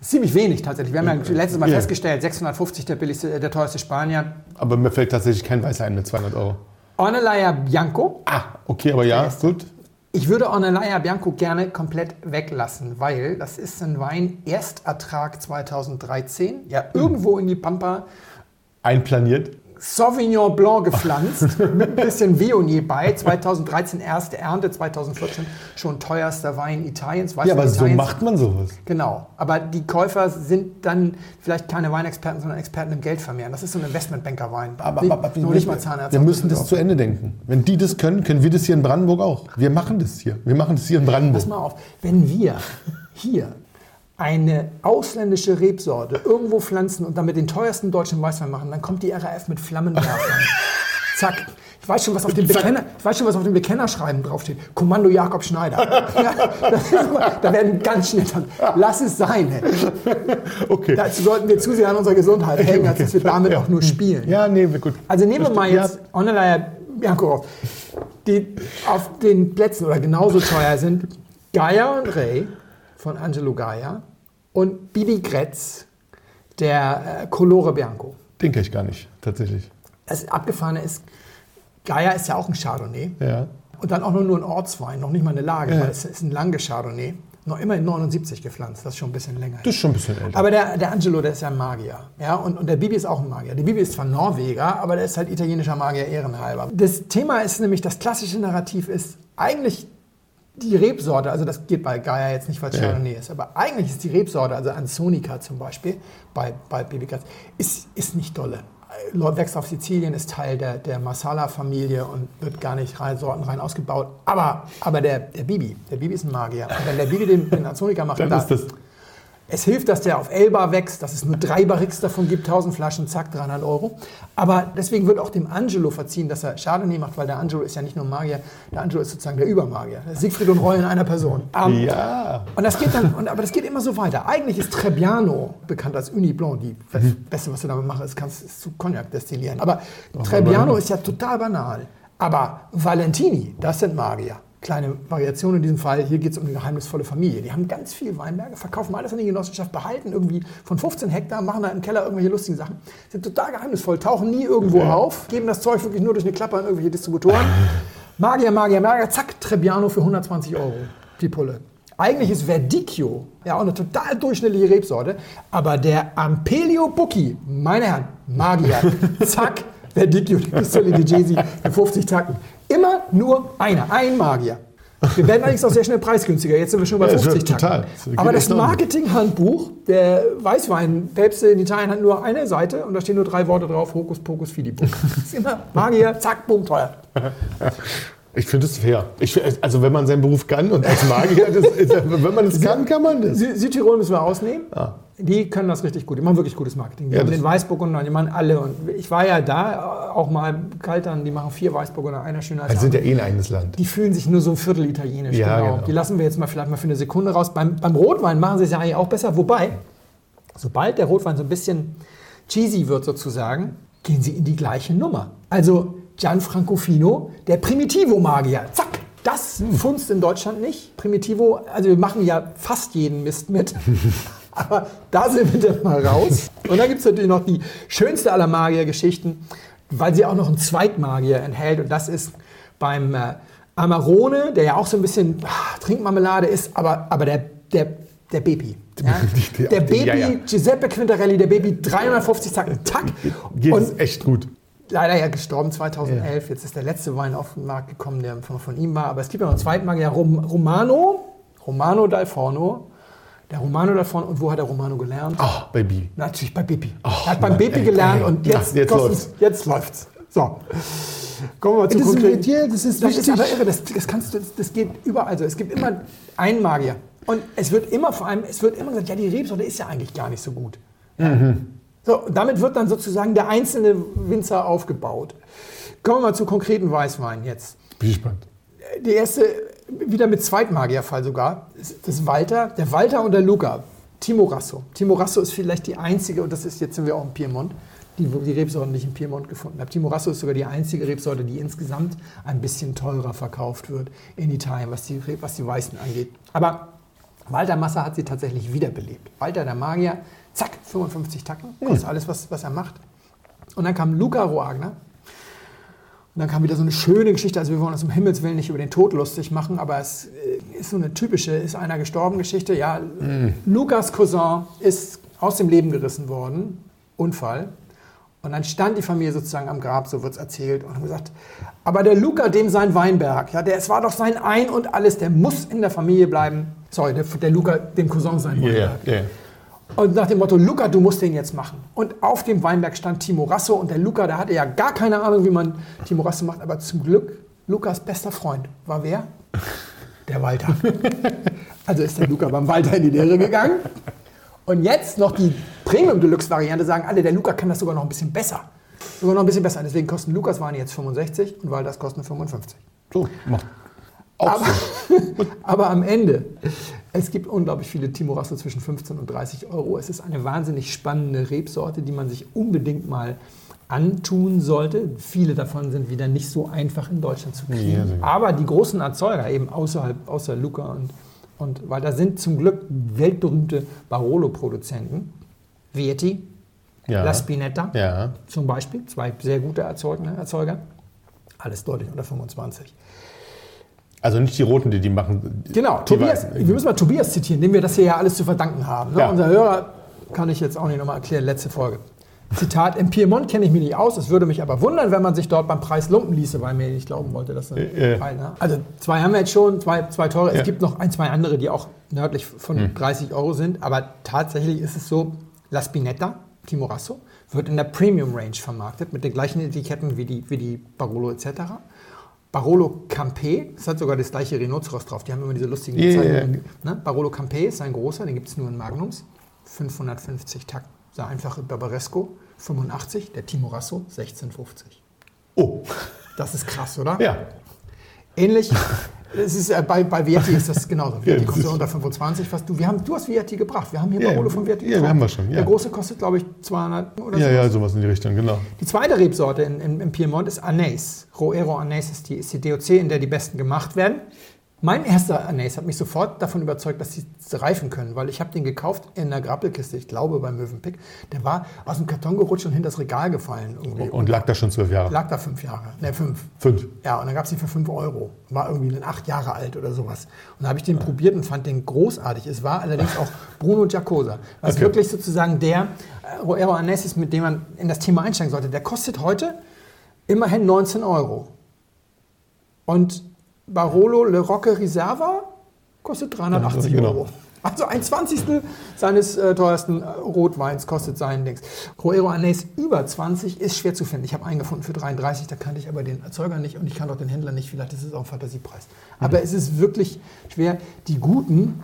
Ziemlich wenig tatsächlich. Wir haben ja letztes Mal Ja. festgestellt, 650 der, billigste, der teuerste Spanier. Aber mir fällt tatsächlich kein Weißer ein mit 200 Euro. Ornellaia Bianco. Ah, okay, aber ja, gut. Ich würde Ornellaia Bianco gerne komplett weglassen, weil das ist ein Wein Erstertrag 2013. Ja, irgendwo in die Pampa Einplaniert. Sauvignon Blanc gepflanzt, mit ein bisschen Viognier bei. 2013 erste Ernte, 2014 schon teuerster Wein Italiens. Weißt Ja, aber so Italiens- macht man sowas. Genau. Aber die Käufer sind dann vielleicht keine Weinexperten, sondern Experten im Geld vermehren. Das ist so ein Investmentbankerwein. Aber, aber, aber noch wir, nicht mal Zahnärzte. wir müssen das zu Ende denken. Wenn die das können, können wir das hier in Brandenburg auch. Wir machen das hier. Wir machen das hier in Pass Brandenburg. mal auf, wenn wir hier eine ausländische Rebsorte irgendwo pflanzen und damit den teuersten deutschen Weißwein machen, dann kommt die RAF mit Flammenwerfern. Zack. Ich weiß schon, was auf dem Bekenner, ich weiß schon, was auf dem Bekennerschreiben draufsteht. Kommando Jakob Schneider. Ja, immer, da werden ganz schnell dann, lass es sein. Ey. Okay. Dazu sollten wir zu sehr an unserer Gesundheit hängen, als dass wir damit auch nur spielen. Ja, nee, gut. Also nehmen wir mal Ja. jetzt Onelaya Bianco auf, die auf den Plätzen oder genauso teuer sind Gaia und Ray von Angelo Gaia und Bibi Gretz, der äh, Colore Bianco. Den kenn ich gar nicht, tatsächlich. Das Abgefahrene ist, Gaia ist ja auch ein Chardonnay Ja. und dann auch nur, nur ein Ortswein, noch nicht mal eine Lage, Ja. weil es ist ein lange Chardonnay. Noch immer in 79 gepflanzt, das ist schon ein bisschen länger. Das ist schon ein bisschen älter. Aber der, der Angelo, der ist ja ein Magier. Ja? Und, und der Bibi ist auch ein Magier. Der Bibi ist zwar Norweger, aber der ist halt italienischer Magier ehrenhalber. Das Thema ist nämlich, das klassische Narrativ ist eigentlich die Rebsorte, also das geht bei Gaia jetzt nicht, weil es Ja. Chardonnay ist, aber eigentlich ist die Rebsorte, also Ansonica zum Beispiel, bei, bei Bibi Katz, ist, ist nicht dolle. Lord wächst auf Sizilien, ist Teil der, der Marsala-Familie und wird gar nicht rein, sortenrein ausgebaut. Aber, aber der, der Bibi, der Bibi ist ein Magier. Und wenn der Bibi den, den Ansonica macht, Dann da- ist das. Es hilft, dass der auf Elba wächst, dass es nur drei Barriques davon gibt, 1000 Flaschen, zack, 300 Euro. Aber deswegen wird auch dem Angelo verziehen, dass er Chardonnay macht, weil der Angelo ist ja nicht nur Magier, der Angelo ist sozusagen der Übermagier. Siegfried und Roy in einer Person. Ähm, Ja. Und das geht dann, und, aber das geht immer so weiter. Eigentlich ist Trebbiano bekannt als Uni Blanc. Die, Das Beste, was du damit machst, ist, kannst ist zu Cognac destillieren. Aber Trebbiano ist ja total banal. Aber Valentini, das sind Magier. Kleine Variation in diesem Fall. Hier geht es um eine geheimnisvolle Familie. Die haben ganz viel Weinberge, verkaufen alles an die Genossenschaft, behalten irgendwie von 15 Hektar, machen da im Keller irgendwelche lustigen Sachen. Sind total geheimnisvoll, tauchen nie irgendwo auf, geben das Zeug wirklich nur durch eine Klappe an irgendwelche Distributoren. Magier, Magier, Magier, zack, Trebbiano für 120 Euro. Die Pulle. Eigentlich ist Verdicchio ja auch eine total durchschnittliche Rebsorte, aber der Ampelio Bucchi, meine Herren, Magier, zack, Verdicchio, die Pistole di Jesi in 50 Takten. Immer nur einer, ein Magier. Wir werden allerdings auch sehr schnell preisgünstiger. Jetzt sind wir schon bei Ja, das 50 wird Takten. total. Das Aber das. Marketinghandbuch der Weißweinpäpste in Italien hat nur eine Seite und da stehen nur drei Worte drauf: Hokus Pokus Fidibus. Das ist immer Magier, zack, bumm, teuer. Ich finde es fair. Ich, also wenn man seinen Beruf kann und als Magier, das, ist- wenn man es kann, kann man das. Sü- Südtirol müssen wir ausnehmen. Ah. Die können das richtig gut. Die machen wirklich gutes Marketing. Die Ja, haben den Weißburgunder, die machen alle. Und ich war ja da, auch mal kaltern, die machen vier Weißburgunder, einer schöner als Wir der sind ja eh ein eigenes Land. Die fühlen sich nur so ein Viertel italienisch. Ja, genau. Die lassen wir jetzt mal vielleicht mal für eine Sekunde raus. Beim, beim Rotwein machen sie es ja eigentlich auch besser. Wobei, sobald der Rotwein so ein bisschen cheesy wird sozusagen, gehen sie in die gleiche Nummer. Also Gianfranco Fino, der Primitivo-Magier. Zack! Das funzt in Deutschland nicht. Primitivo, also wir machen ja fast jeden Mist mit. Aber da sind wir dann mal raus. Und dann gibt es natürlich noch die schönste aller Magier-Geschichten, weil sie auch noch einen Zweitmagier enthält. Und das ist beim äh, Amarone, der ja auch so ein bisschen ah, Trinkmarmelade ist, aber, aber der, der, der Bepi. Ja? Der Bepi, ja, ja. Giuseppe Quintarelli, der Baby 350 Zacken, Tack. Geht Und echt gut. leider ja gestorben 2011. Jetzt ist der letzte Wein auf den Markt gekommen, der von, von ihm war. Aber es gibt ja noch einen zweiten Magier, Rom, Romano, Romano dal Forno. Der Romano dal Forno. Und wo hat der Romano gelernt? Ah, Baby. Natürlich bei Bepi. Ach, er hat beim ey, gelernt ey. und jetzt, Ja, jetzt läuft's. jetzt läuft's. So. Kommen wir mal zu Das ist- konkreten- ja, das ist das ist aber irre, das, das, kannst du, das geht überall so. Es gibt immer einen Magier. Und es wird immer vor allem, es wird immer gesagt, ja, die Rebsorte ist ja eigentlich gar nicht so gut. So, und damit wird dann sozusagen der einzelne Winzer aufgebaut. Kommen wir mal zu konkreten Weißweinen jetzt. Bin gespannt. Die erste, wieder mit Zweitmagierfall sogar, ist das Walter, der Walter und der Luca. Timo Rasso. Timo Rasso ist vielleicht die einzige, und das ist, jetzt sind wir auch im Piemont, die, die Rebsorten, die ich in Piemont gefunden habe. Timorasso ist sogar die einzige Rebsorte, die insgesamt ein bisschen teurer verkauft wird in Italien, was die, was die Weißen angeht. Aber Walter Massa hat sie tatsächlich wiederbelebt. Walter der Magier, zack, 55 Tacken, kostet alles, was, was er macht. Und dann kam Luca Roagner. Und dann kam wieder so eine schöne Geschichte. Also wir wollen uns um Himmels Willen nicht über den Tod lustig machen, aber es äh, ist so eine typische, ist einer gestorben Geschichte. Ja, Lukas Cousin ist aus dem Leben gerissen worden. Unfall. Und dann stand die Familie sozusagen am Grab, so wird es erzählt, und haben gesagt, aber der Luca, dem sein Weinberg, ja, der, es war doch sein Ein und alles, der muss in der Familie bleiben. Sorry, der, der Luca, dem Cousin sein Weinberg. Yeah, yeah. Und nach dem Motto, Luca, du musst den jetzt machen. Und auf dem Weinberg stand Timo Rasso und der Luca, der hatte ja gar keine Ahnung, wie man Timo Rasso macht, aber zum Glück, Lukas bester Freund war wer? Der Walter. Also ist der Luca beim Walter in die Lehre gegangen. Und jetzt noch die Premium Deluxe Variante, sagen alle, der Luca kann das sogar noch ein bisschen besser. Sogar noch ein bisschen besser. Deswegen kosten Lukas Weine jetzt 65 und Walters kosten 55. So, macht auch Aber, aber am Ende, es gibt unglaublich viele Timorasso zwischen 15 und 30 Euro. Es ist eine wahnsinnig spannende Rebsorte, die man sich unbedingt mal antun sollte. Viele davon sind wieder nicht so einfach in Deutschland zu kriegen. Ja, aber die großen Erzeuger, eben außerhalb, außer Luca und, und weil da sind zum Glück weltberühmte Barolo-Produzenten. Vieti, Ja. La Spinetta Ja. zum Beispiel, zwei sehr gute Erzeuger. Alles deutlich unter 25. Also nicht die Roten, die die machen. Genau, die Tobias, Weißen. wir müssen mal Tobias zitieren, dem wir das hier ja alles zu verdanken haben. Ne? Ja. Unser Hörer kann ich jetzt auch nicht nochmal erklären, letzte Folge. Zitat, im Piemont kenne ich mich nicht aus, es würde mich aber wundern, wenn man sich dort beim Preis lumpen ließe, weil mir nicht glauben wollte, dass eine Äh, äh. eine- Also zwei haben wir jetzt schon, zwei, zwei teure. Es Ja. Hm. gibt noch ein, zwei andere, die auch nördlich von 30 Euro sind, aber tatsächlich ist es so, La Spinetta, Timorasso, wird in der Premium Range vermarktet, mit den gleichen Etiketten wie die, wie die Barolo etc. Barolo Campé, es hat sogar das gleiche Rhinoceros drauf, die haben immer diese lustigen Ja, ja, Bezeichnungen. Ne? Barolo Campé ist ein großer, den gibt es nur in Magnums, 550 Takten. Der einfache Barbaresco 85, der Timorasso 1650. Oh, Das ist krass, oder? ja. Ähnlich. Es ist, äh, bei, bei Vieti ist das genauso. Vieti das kostet ist- unter 25. Was, du, wir haben, du hast Vieti gebracht. Wir haben hier Ja, Barolo ja. von Vieti Ja, gebracht. wir haben wir schon, ja. Der große kostet, glaube ich, 200 oder Ja, so. ja, sowas in die Richtung, genau. Die zweite Rebsorte in, in, im Piemont ist Anais. Roero Anais ist die, ist die DOC, in der die besten gemacht werden. Mein erster Anais hat mich sofort davon überzeugt, dass sie reifen können, weil ich habe den gekauft in einer Grappelkiste, ich glaube beim Mövenpick. Der war aus dem Karton gerutscht und hinter das Regal gefallen irgendwie. Und lag da schon zwölf Jahre. lag da fünf Jahre, ne fünf. Fünf. Ja, und dann gab es ihn für 5 Euro. War irgendwie dann acht Jahre alt oder sowas. Und da habe ich den probiert und fand den großartig. Es war allerdings auch Bruno Giacosa, was Okay. wirklich sozusagen der äh, Roero Annes ist, mit dem man in das Thema einsteigen sollte. Der kostet heute immerhin 19 Euro. Und Barolo Le Rocca Riserva kostet 380 Genau. Euro. Also ein Zwanzigstel seines äh, teuersten äh, Rotweins kostet sein Dings. Roero Anais über 20 ist schwer zu finden. Ich habe einen gefunden für 33, da kannte ich aber den Erzeuger nicht und ich kann auch den Händler nicht. Vielleicht ist es auch ein Fantasiepreis. Aber es ist wirklich schwer. Die Guten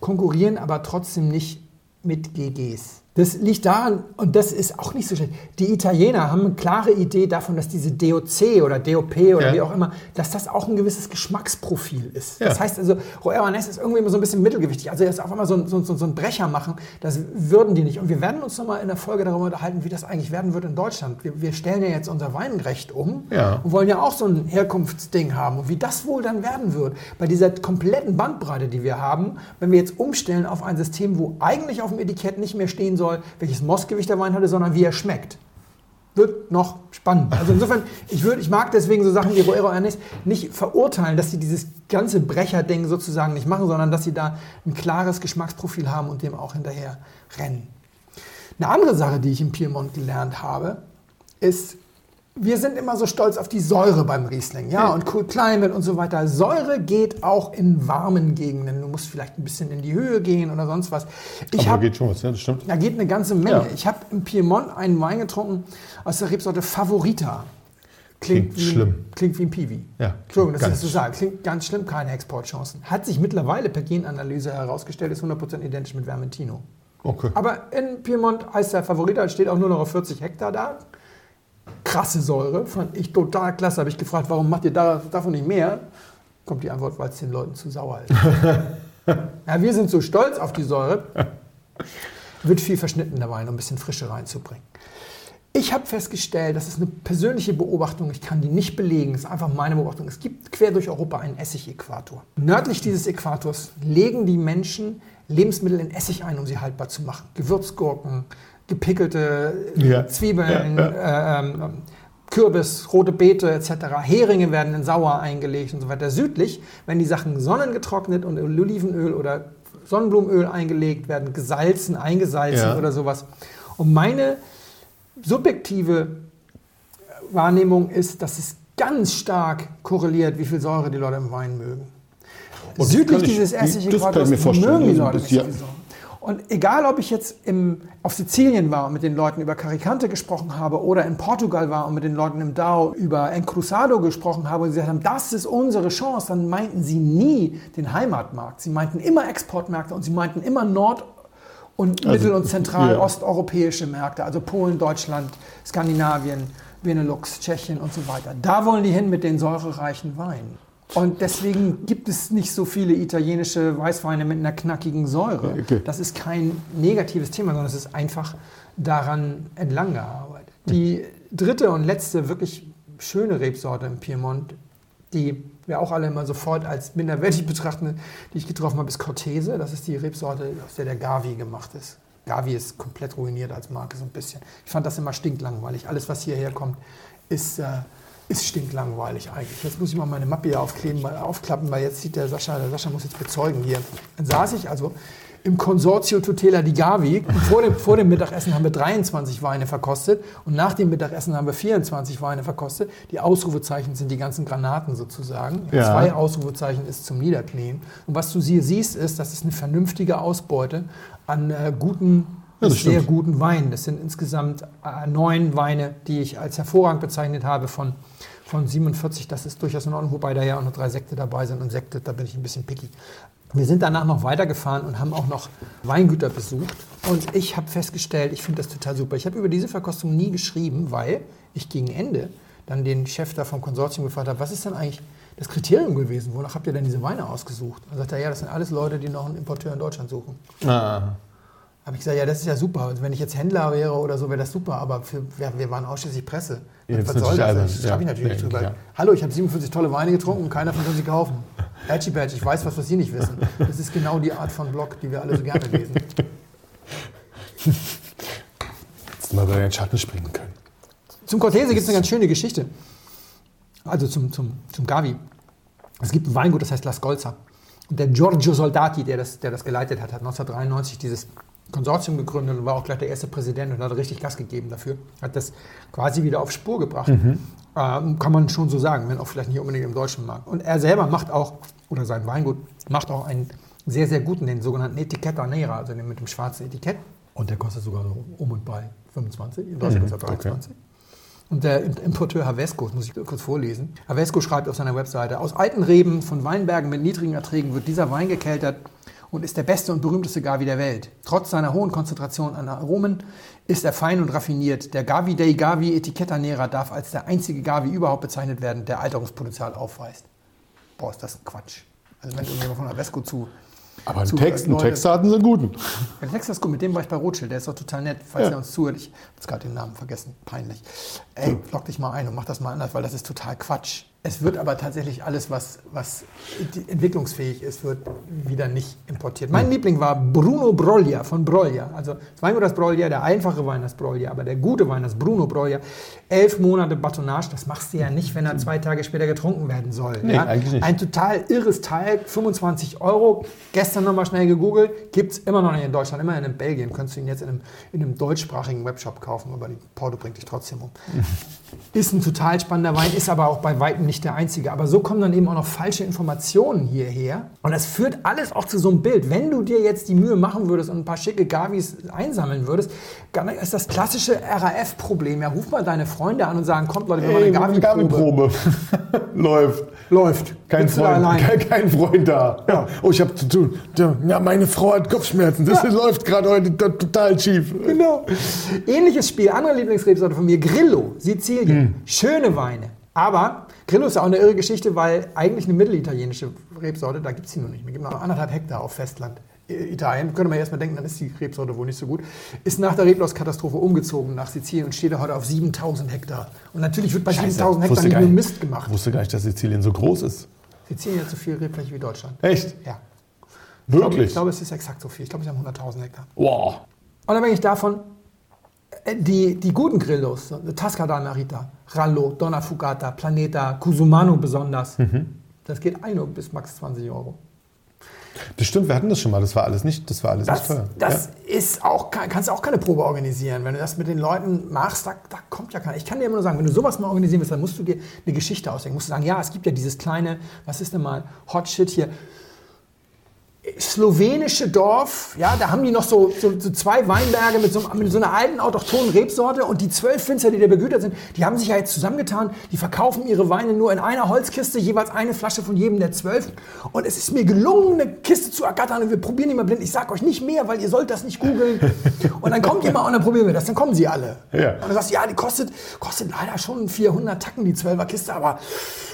konkurrieren aber trotzdem nicht mit GGs. Das liegt daran, und das ist auch nicht so schlecht, die Italiener haben eine klare Idee davon, dass diese DOC oder DOP oder Ja. wie auch immer, dass das auch ein gewisses Geschmacksprofil ist. Ja. Das heißt also, Roero Anais ist irgendwie immer so ein bisschen mittelgewichtig. Also jetzt auf einmal so, ein- so, so, so ein Brecher machen, das würden die nicht. Und wir werden uns nochmal in der Folge darüber unterhalten, wie das eigentlich werden wird in Deutschland. Wir, wir stellen ja jetzt unser Weinrecht um Ja. und wollen ja auch so ein Herkunftsding haben. Und wie das wohl dann werden wird, bei dieser kompletten Bandbreite, die wir haben, wenn wir jetzt umstellen auf ein System, wo eigentlich auf dem Etikett nicht mehr stehen soll, welches Mostgewicht der Wein hatte, sondern wie er schmeckt. Wird noch spannend. Also insofern, ich, würd, ich mag deswegen so Sachen wie Roero Ernest nicht verurteilen, dass sie dieses ganze Brecherding sozusagen nicht machen, sondern dass sie da ein klares Geschmacksprofil haben und dem auch hinterher rennen. Eine andere Sache, die ich im Piemont gelernt habe, ist, wir sind immer so stolz auf die Säure beim Riesling, ja, und Cool Climate und so weiter. Säure geht auch in warmen Gegenden. Du musst vielleicht ein bisschen in die Höhe gehen oder sonst was. Ich Aber da habe geht schon was, ja, das stimmt. da geht eine ganze Menge. Ja. Ich habe im Piemont einen Wein getrunken aus der Rebsorte Favorita. Klingt wie, schlimm. Klingt wie ein Piwi. Ja, Entschuldigung, das so sage. Klingt ganz schlimm, keine Exportchancen. Hat sich mittlerweile per Genanalyse herausgestellt, ist 100% identisch mit Vermentino. Okay. Aber in Piemont heißt der Favorita, steht auch nur noch auf 40 Hektar da. Krasse Säure, fand ich total klasse. Habe ich gefragt, warum macht ihr da, davon nicht mehr? Kommt die Antwort, weil es den Leuten zu sauer ist. ja, wir sind so stolz auf die Säure. Wird viel verschnitten dabei, um ein bisschen Frische reinzubringen. Ich habe festgestellt, das ist eine persönliche Beobachtung, ich kann die nicht belegen, das ist einfach meine Beobachtung. Es gibt quer durch Europa einen Essig-Äquator. Nördlich dieses Äquators legen die Menschen Lebensmittel in Essig ein, um sie haltbar zu machen. Gewürzgurken, gepickelte Ja. Zwiebeln, Ja, Äh, ähm, Kürbis, rote Beete etc. Heringe werden in Sauer eingelegt und so weiter. Südlich werden die Sachen sonnengetrocknet und in Olivenöl oder Sonnenblumenöl eingelegt, werden gesalzen, eingesalzen Ja. oder sowas. Und meine subjektive Wahrnehmung ist, dass es ganz stark korreliert, wie viel Säure die Leute im Wein mögen. das Südlich ich- dieses mir vorstellen. mögen die Also Leute das- nicht ja. Und egal, ob ich jetzt im, auf Sizilien war und mit den Leuten über Caricante gesprochen habe oder in Portugal war und mit den Leuten im Dao über Encruzado gesprochen habe und sie gesagt haben, das ist unsere Chance, dann meinten sie nie den Heimatmarkt. Sie meinten immer Exportmärkte und sie meinten immer Nord- und Also, mittel- und zentral ja. Märkte, also Polen, Deutschland, Skandinavien, Benelux, Tschechien und so weiter. Da wollen die hin mit den säurereichen Weinen. Und deswegen gibt es nicht so viele italienische Weißweine mit einer knackigen Säure. Okay. Das ist kein negatives Thema, sondern es ist einfach daran entlang gearbeitet. Die dritte und letzte wirklich schöne Rebsorte im Piemont, die wir auch alle immer sofort als minderwertig betrachten, die ich getroffen habe, ist Cortese. Das ist die Rebsorte, aus der der Gavi gemacht ist. Gavi ist komplett ruiniert als Marke so ein bisschen. Ich fand das immer stinklangweilig. Alles, was hierher kommt, ist, äh, ist stinklangweilig eigentlich. Jetzt muss ich mal meine Mappe hier aufkleben, mal aufklappen, weil jetzt sieht der Sascha, der Sascha muss jetzt bezeugen hier. Dann saß ich also im Consortio Tutela di Gavi. Vor dem, vor dem Mittagessen haben wir 23 Weine verkostet und nach dem Mittagessen haben wir 24 Weine verkostet. Die Ausrufezeichen sind die ganzen Granaten sozusagen. Ja. Zwei Ausrufezeichen ist zum Niederknien. Und was du hier siehst, ist, das ist eine vernünftige Ausbeute an äh, guten, das sehr stimmt. guten Weinen. Das sind insgesamt äh, neun Weine, die ich als hervorragend bezeichnet habe von, von 47. Das ist durchaus in Ordnung, wobei da ja auch noch drei Sekte dabei sind. Und Sekte, da bin ich ein bisschen picky. Wir sind danach noch weitergefahren und haben auch noch Weingüter besucht. Und ich habe festgestellt, ich finde das total super. Ich habe über diese Verkostung nie geschrieben, weil ich gegen Ende dann den Chef da vom Konsortium gefragt habe, was ist denn eigentlich das Kriterium gewesen? Wonach habt ihr denn diese Weine ausgesucht? Dann sagt er, ja, das sind alles Leute, die noch einen Importeur in Deutschland suchen. Ah. Habe ich gesagt, ja, das ist ja super. Also wenn ich jetzt Händler wäre oder so, wäre das super. Aber für, wir, wir waren ausschließlich Presse. Ja, Was soll das? albern. Das schreibe ich Ja, natürlich nicht ja, drüber. Hallo, ich habe 47 tolle Weine getrunken und keiner von uns sie kaufen. Edgy Badge, ich weiß was, was Sie nicht wissen. Das ist genau die Art von Blog, die wir alle so gerne lesen. Jetzt mal über den Schatten springen können. Zum Cortese gibt es eine ganz schöne Geschichte. Also zum, zum, zum Gavi. Es gibt ein Weingut, das heißt La Scolza. Und der Giorgio Soldati, der das, der das geleitet hat, hat 1993 dieses Konsortium gegründet und war auch gleich der erste Präsident und hat richtig Gas gegeben dafür. Hat das quasi wieder auf Spur gebracht. Ähm, kann man schon so sagen, wenn auch vielleicht nicht unbedingt im deutschen Markt. Und er selber macht auch, oder sein Weingut, macht auch einen sehr, sehr guten, den sogenannten Etiquetta Nera, also den mit dem schwarzen Etikett. Und der kostet sogar so um und bei 25. In Deutschland kostet er 23. Und der Importeur Havesco, das muss ich kurz vorlesen. Havesco schreibt auf seiner Webseite, aus alten Reben von Weinbergen mit niedrigen Erträgen wird dieser Wein gekeltert und ist der beste und berühmteste Gavi der Welt. Trotz seiner hohen Konzentration an Aromen ist er fein und raffiniert. Der Gavi dei Gavi Etiquetta Nera darf als der einzige Gavi überhaupt bezeichnet werden, der Alterungspotenzial aufweist. Boah, ist das ein Quatsch. Also wenn irgendjemand von Havesco zu... Aber ein zu- Text, ein Leute- Textdaten sind guten. der Text ist gut, mit dem war ich bei Rothschild, der ist doch total nett, falls Ja. er uns zuhört. Ich habe jetzt gerade den Namen vergessen, peinlich. Ey, log dich mal ein und mach das mal anders, weil das ist total Quatsch. Es wird aber tatsächlich alles, was, was entwicklungsfähig ist, wird wieder nicht importiert. Mein Liebling war Bruno Broglia von Broglia. Also das Weingut das Broglia, der einfache Wein das Broglia, aber der gute Wein das Bruno Broglia. Elf Monate Batonnage, das machst du ja nicht, wenn er zwei Tage später getrunken werden soll. Nee, ja? eigentlich nicht. Ein total irres Teil, 25 Euro. Gestern nochmal schnell gegoogelt, gibt es immer noch nicht in Deutschland, immer in Belgien. Könntest du ihn jetzt in einem, in einem deutschsprachigen Webshop kaufen, aber die Porto bringt dich trotzdem um. Ist ein total spannender Wein, ist aber auch bei weitem nicht der einzige. Aber so kommen dann eben auch noch falsche Informationen hierher. Und das führt alles auch zu so einem Bild. Wenn du dir jetzt die Mühe machen würdest und ein paar schicke Gavis einsammeln würdest, ist das klassische RAF-Problem. Ja, ruf mal deine Freunde an und sagen, kommt Leute, wir machen Ey, eine Gavi-Probe. Läuft. Läuft. Kein du Freund, kein, kein Freund da. Ja. Oh, ich habe zu tun. Ja, meine Frau hat Kopfschmerzen. Das läuft gerade heute to- total schief. Genau. Ähnliches Spiel, andere Lieblingsrebsorte von mir, Grillo, Sizilien. Schöne Weine. Aber Grillo ist ja auch eine irre Geschichte, weil eigentlich eine mittelitalienische Rebsorte, da gibt es sie noch nicht mehr. gibt noch anderthalb Hektar auf Festland Italien, könnte man erstmal denken, dann ist die Rebsorte wohl nicht so gut, ist nach der Reblaus-Katastrophe umgezogen nach Sizilien und steht da heute auf 7000 Hektar. Und natürlich wird bei 7000 Hektar nicht nur Mist gemacht. wusste gar nicht, dass Sizilien so groß ist. Sizilien hat so viel Rebfläche wie Deutschland. Echt? Ja. Ich glaube, ich Wirklich? glaube, es ist exakt so viel. Ich glaube, es haben 100.000 Hektar. Wow. Unabhängig davon, äh, die, die guten Grillos, so, Tasca da Narita, Rallo, Donna Fugata, Planeta, Cusumano besonders, das geht ein bis max 20 Euro. Das stimmt, wir hatten das schon mal. Das war alles nicht, das war alles Das, nicht teuer. das ist auch, kannst du auch keine Probe organisieren. Wenn du das mit den Leuten machst, da, da kommt ja keiner. Ich kann dir immer nur sagen, wenn du sowas mal organisieren willst, dann musst du dir eine Geschichte ausdenken. Musst du sagen, ja, es gibt ja dieses kleine, was ist denn mal, Hot Shit hier, slowenische Dorf, ja, da haben die noch so, so, so zwei Weinberge mit so, mit so einer alten autochthonen Rebsorte und die zwölf Winzer, die da begütert sind, die haben sich ja jetzt zusammengetan, die verkaufen ihre Weine nur in einer Holzkiste, jeweils eine Flasche von jedem der zwölf und es ist mir gelungen, eine Kiste zu ergattern und wir probieren die mal blind. Ich sag euch nicht mehr, weil ihr sollt das nicht googeln und dann kommt ihr mal und dann probieren wir das, dann kommen sie alle. Ja. Und dann sagst du, ja, die kostet, kostet leider schon 400 Tacken, die 12er Kiste, aber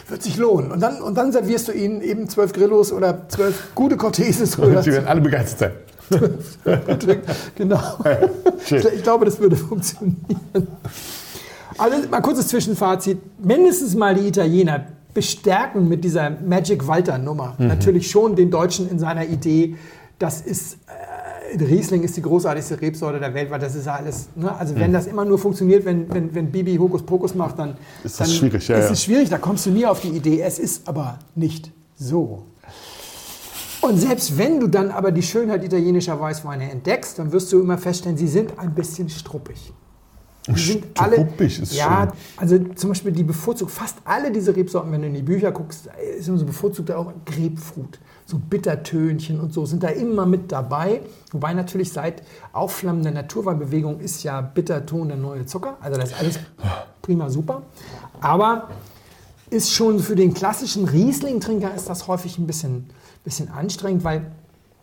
wird sich lohnen. Und dann, und dann servierst du ihnen eben zwölf Grillos oder zwölf gute Corteses oder Sie werden alle begeistert sein. genau. Ich, glaube, das würde funktionieren. Also mal kurzes Zwischenfazit. Mindestens mal die Italiener bestärken mit dieser Magic Walter Nummer. Natürlich schon den Deutschen in seiner Idee, das ist äh, Riesling ist die großartigste Rebsorte der Welt, weil das ist ja alles. Ne? Also wenn das immer nur funktioniert, wenn, wenn, wenn Bibi Hokus Pokus macht, dann Ist das dann schwierig, ja, ist ja. es schwierig. Da kommst du nie auf die Idee. Es ist aber nicht so. Und selbst wenn du dann aber die Schönheit italienischer Weißweine entdeckst, dann wirst du immer feststellen, sie sind ein bisschen struppig. Die sind alle, Struppig ist ja, schön. also zum Beispiel die bevorzugt, fast alle diese Rebsorten, wenn du in die Bücher guckst, ist immer so bevorzugt auch Grapefruit, so Bittertönchen und so sind da immer mit dabei. Wobei natürlich seit Aufflammen der Naturweinbewegung ist ja Bitterton der neue Zucker, also das ist alles prima super. Aber ist schon für den klassischen Riesling-Trinker ist das häufig ein bisschen, bisschen anstrengend, weil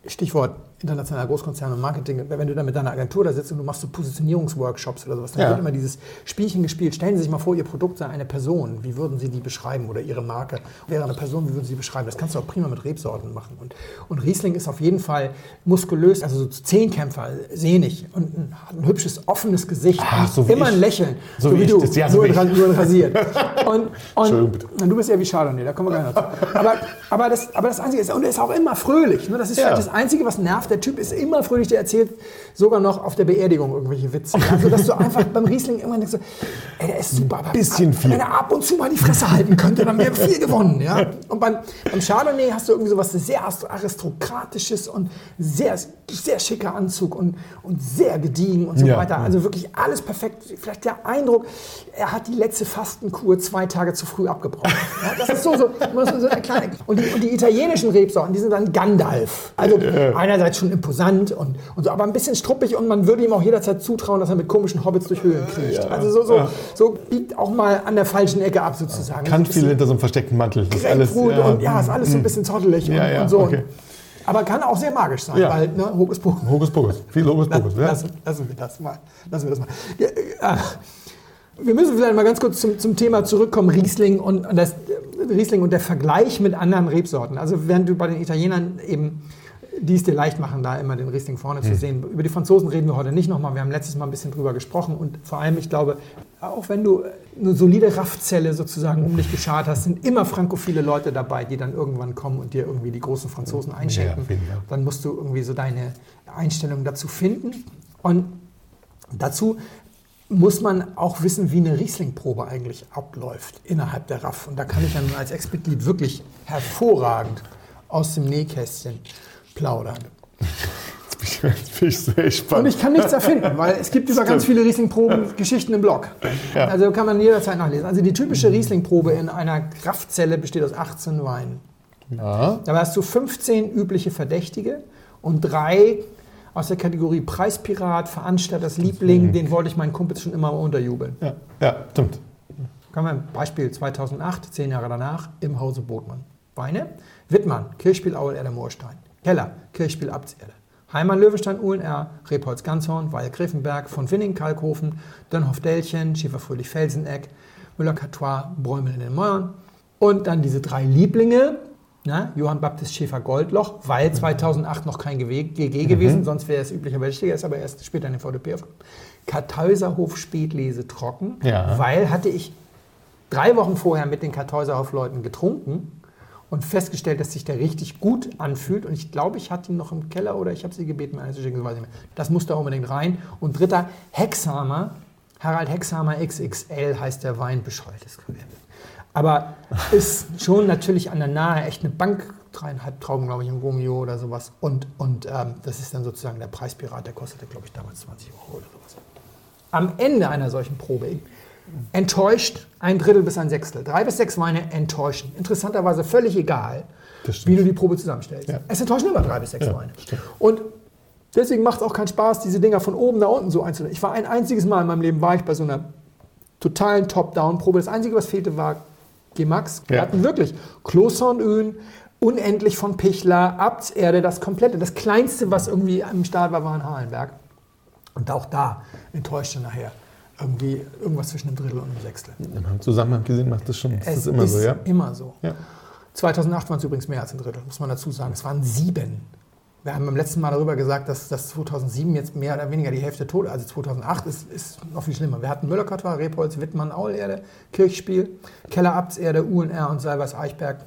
Stichwort internationaler Großkonzern und Marketing, wenn du da mit deiner Agentur da sitzt und du machst so Positionierungsworkshops oder sowas, dann Ja. wird immer dieses Spielchen gespielt. Stellen Sie sich mal vor, Ihr Produkt sei eine Person. Wie würden Sie die beschreiben? Oder Ihre Marke wäre eine Person, wie würden Sie die beschreiben? Das kannst du auch prima mit Rebsorten machen. Und, und Riesling ist auf jeden Fall muskulös, also so Zehnkämpfer, sehnig und ein, hat ein hübsches, offenes Gesicht. Ach, und so wie immer ich. ein Lächeln. So wie ich du. das- ja, so nur, wie nur rasiert. Und, und, na, du bist ja wie Chardonnay, da kommen wir noch zu. Aber, aber, das, aber das Einzige ist, und er ist auch immer fröhlich. Ne? Das ist Ja. das Einzige, was nervt. Der Typ ist immer fröhlich, der erzählt sogar noch auf der Beerdigung irgendwelche Witze. Also, dass du einfach beim Riesling immer denkst, so, ey, der ist super. Aber Bisschen viel. Wenn er ab und zu mal die Fresse halten könnte, dann wäre viel gewonnen. Ja? Und beim, beim Chardonnay hast du irgendwie so was sehr aristokratisches und sehr, sehr schicker Anzug und, und sehr gediegen und so Ja. weiter. Also wirklich alles perfekt. Vielleicht der Eindruck, er hat die letzte Fastenkur zwei Tage zu früh abgebrochen. Ja, das ist so, so, so, so eine kleine. Und die, und die italienischen Rebsorten, die sind dann Gandalf. Also einerseits schon imposant und, und so, aber ein bisschen struppig und man würde ihm auch jederzeit zutrauen, dass er mit komischen Hobbits durch Höhlen kriecht. Also so, so, so biegt auch mal an der falschen Ecke ab sozusagen. Kann viel hinter so einem versteckten Mantel. Das ist alles, Grapefruit und ja, ist alles so ein bisschen zottelig Ja, und, ja, und so. okay. Aber kann auch sehr magisch sein, Ja. weil ne, Hokus Pokus. Hokus Pokus. Viel Hokus Pokus. Ja. Lassen, lassen wir das mal. Lassen wir das mal. Ja, äh, wir müssen vielleicht mal ganz kurz zum, zum Thema zurückkommen, Riesling und, und das, äh, Riesling und der Vergleich mit anderen Rebsorten. Also während du bei den Italienern eben die es dir leicht machen, da immer den Riesling vorne Hm. zu sehen. Über die Franzosen reden wir heute nicht nochmal. Wir haben letztes Mal ein bisschen drüber gesprochen und vor allem, ich glaube, auch wenn du eine solide Raffzelle sozusagen um dich geschart hast, sind immer frankophile Leute dabei, die dann irgendwann kommen und dir irgendwie die großen Franzosen einschenken. jeden Fall. Dann musst du irgendwie so deine Einstellung dazu finden. Und dazu muss man auch wissen, wie eine Riesling-Probe eigentlich abläuft innerhalb der RAF. Und da kann ich dann als Ex-Mitglied wirklich hervorragend aus dem Nähkästchen plaudern. Jetzt bin ich- jetzt bin ich sehr Und spannend. ich kann nichts erfinden, weil es gibt über ganz viele Riesling-Proben Geschichten im Blog. Ja. Also kann man jederzeit nachlesen. Also die typische Riesling-Probe in einer Kraftzelle besteht aus 18 Weinen. Ja. Da hast du 15 übliche Verdächtige und drei aus der Kategorie Preispirat, Veranstalters Liebling, den wollte ich meinen Kumpels schon immer unterjubeln. Ja. ja, stimmt. Kann man Beispiel 2008, zehn Jahre danach, im Hause Botmann. Weine, Wittmann, Kirchspiel Aul, Erder Keller, Kirchspiel Abtserde. Heimann, Löwenstein, Uhlenair, Rebholz, Ganzhorn, Weil, Grevenberg, von Winning, Kalkhofen, Dönhoff, Delchen, Schäferfröhlich, Felseneck, Müller-Catois, Bräumel in den Mäuern. Und dann diese drei Lieblinge, Na, Johann Baptist Schäfer Goldloch, weil 2008 noch kein GG gewesen, sonst wäre es üblicher Weltliga, ist aber erst später in den VDP aufgekommen. Kartäuserhof Spätlese trocken, Ja. weil hatte ich drei Wochen vorher mit den Kartäuserhof-Leuten getrunken und festgestellt, dass sich der richtig gut anfühlt. Und ich glaube, ich hatte ihn noch im Keller oder ich habe sie gebeten, mir einen zu schicken, das weiß ich nicht mehr. Das muss da unbedingt rein. Und dritter, Hexhammer, Harald Hexhammer XXL heißt der Wein, bescheuertes Gewähr. Aber ist schon natürlich an der Nahe echt eine Bank, dreieinhalb Trauben, glaube ich, im Romeo oder sowas. Und, und ähm, das ist dann sozusagen der Preispirat, der kostete, glaube ich, damals 20 Euro oder sowas. Am Ende einer solchen Probe enttäuscht ein Drittel bis ein Sechstel. Drei bis sechs Weine enttäuschen. Interessanterweise völlig egal, wie du die Probe zusammenstellst. Ja. Es enttäuschen immer drei bis sechs Ja, Weine. stimmt. Und deswegen macht es auch keinen Spaß, diese Dinger von oben nach unten so einzunehmen. Ich war ein einziges Mal in meinem Leben, war ich bei so einer totalen Top-Down-Probe. Das Einzige, was fehlte, war G-Max. Wir Ja. hatten wirklich Klosterön, unendlich von Pichler, Abtserde, das komplette. Das Kleinste, was irgendwie am Start war, war in Halenberg. Und auch da enttäuschte nachher irgendwie irgendwas zwischen einem Drittel und einem Sechstel. Im Zusammenhang gesehen macht das schon. Das Es ist immer so, ja? immer so. Ja. 2008 waren es übrigens mehr als ein Drittel, muss man dazu sagen. Es waren sieben. Wir haben beim letzten Mal darüber gesagt, dass, dass 2007 jetzt mehr oder weniger die Hälfte tot, also 2008 ist, ist noch viel schlimmer. Wir hatten Müllerkotwa, Repolz, Wittmann, Aulerde, Kirchspiel, Keller, Abtserde, UNR und Salvers Eichberg.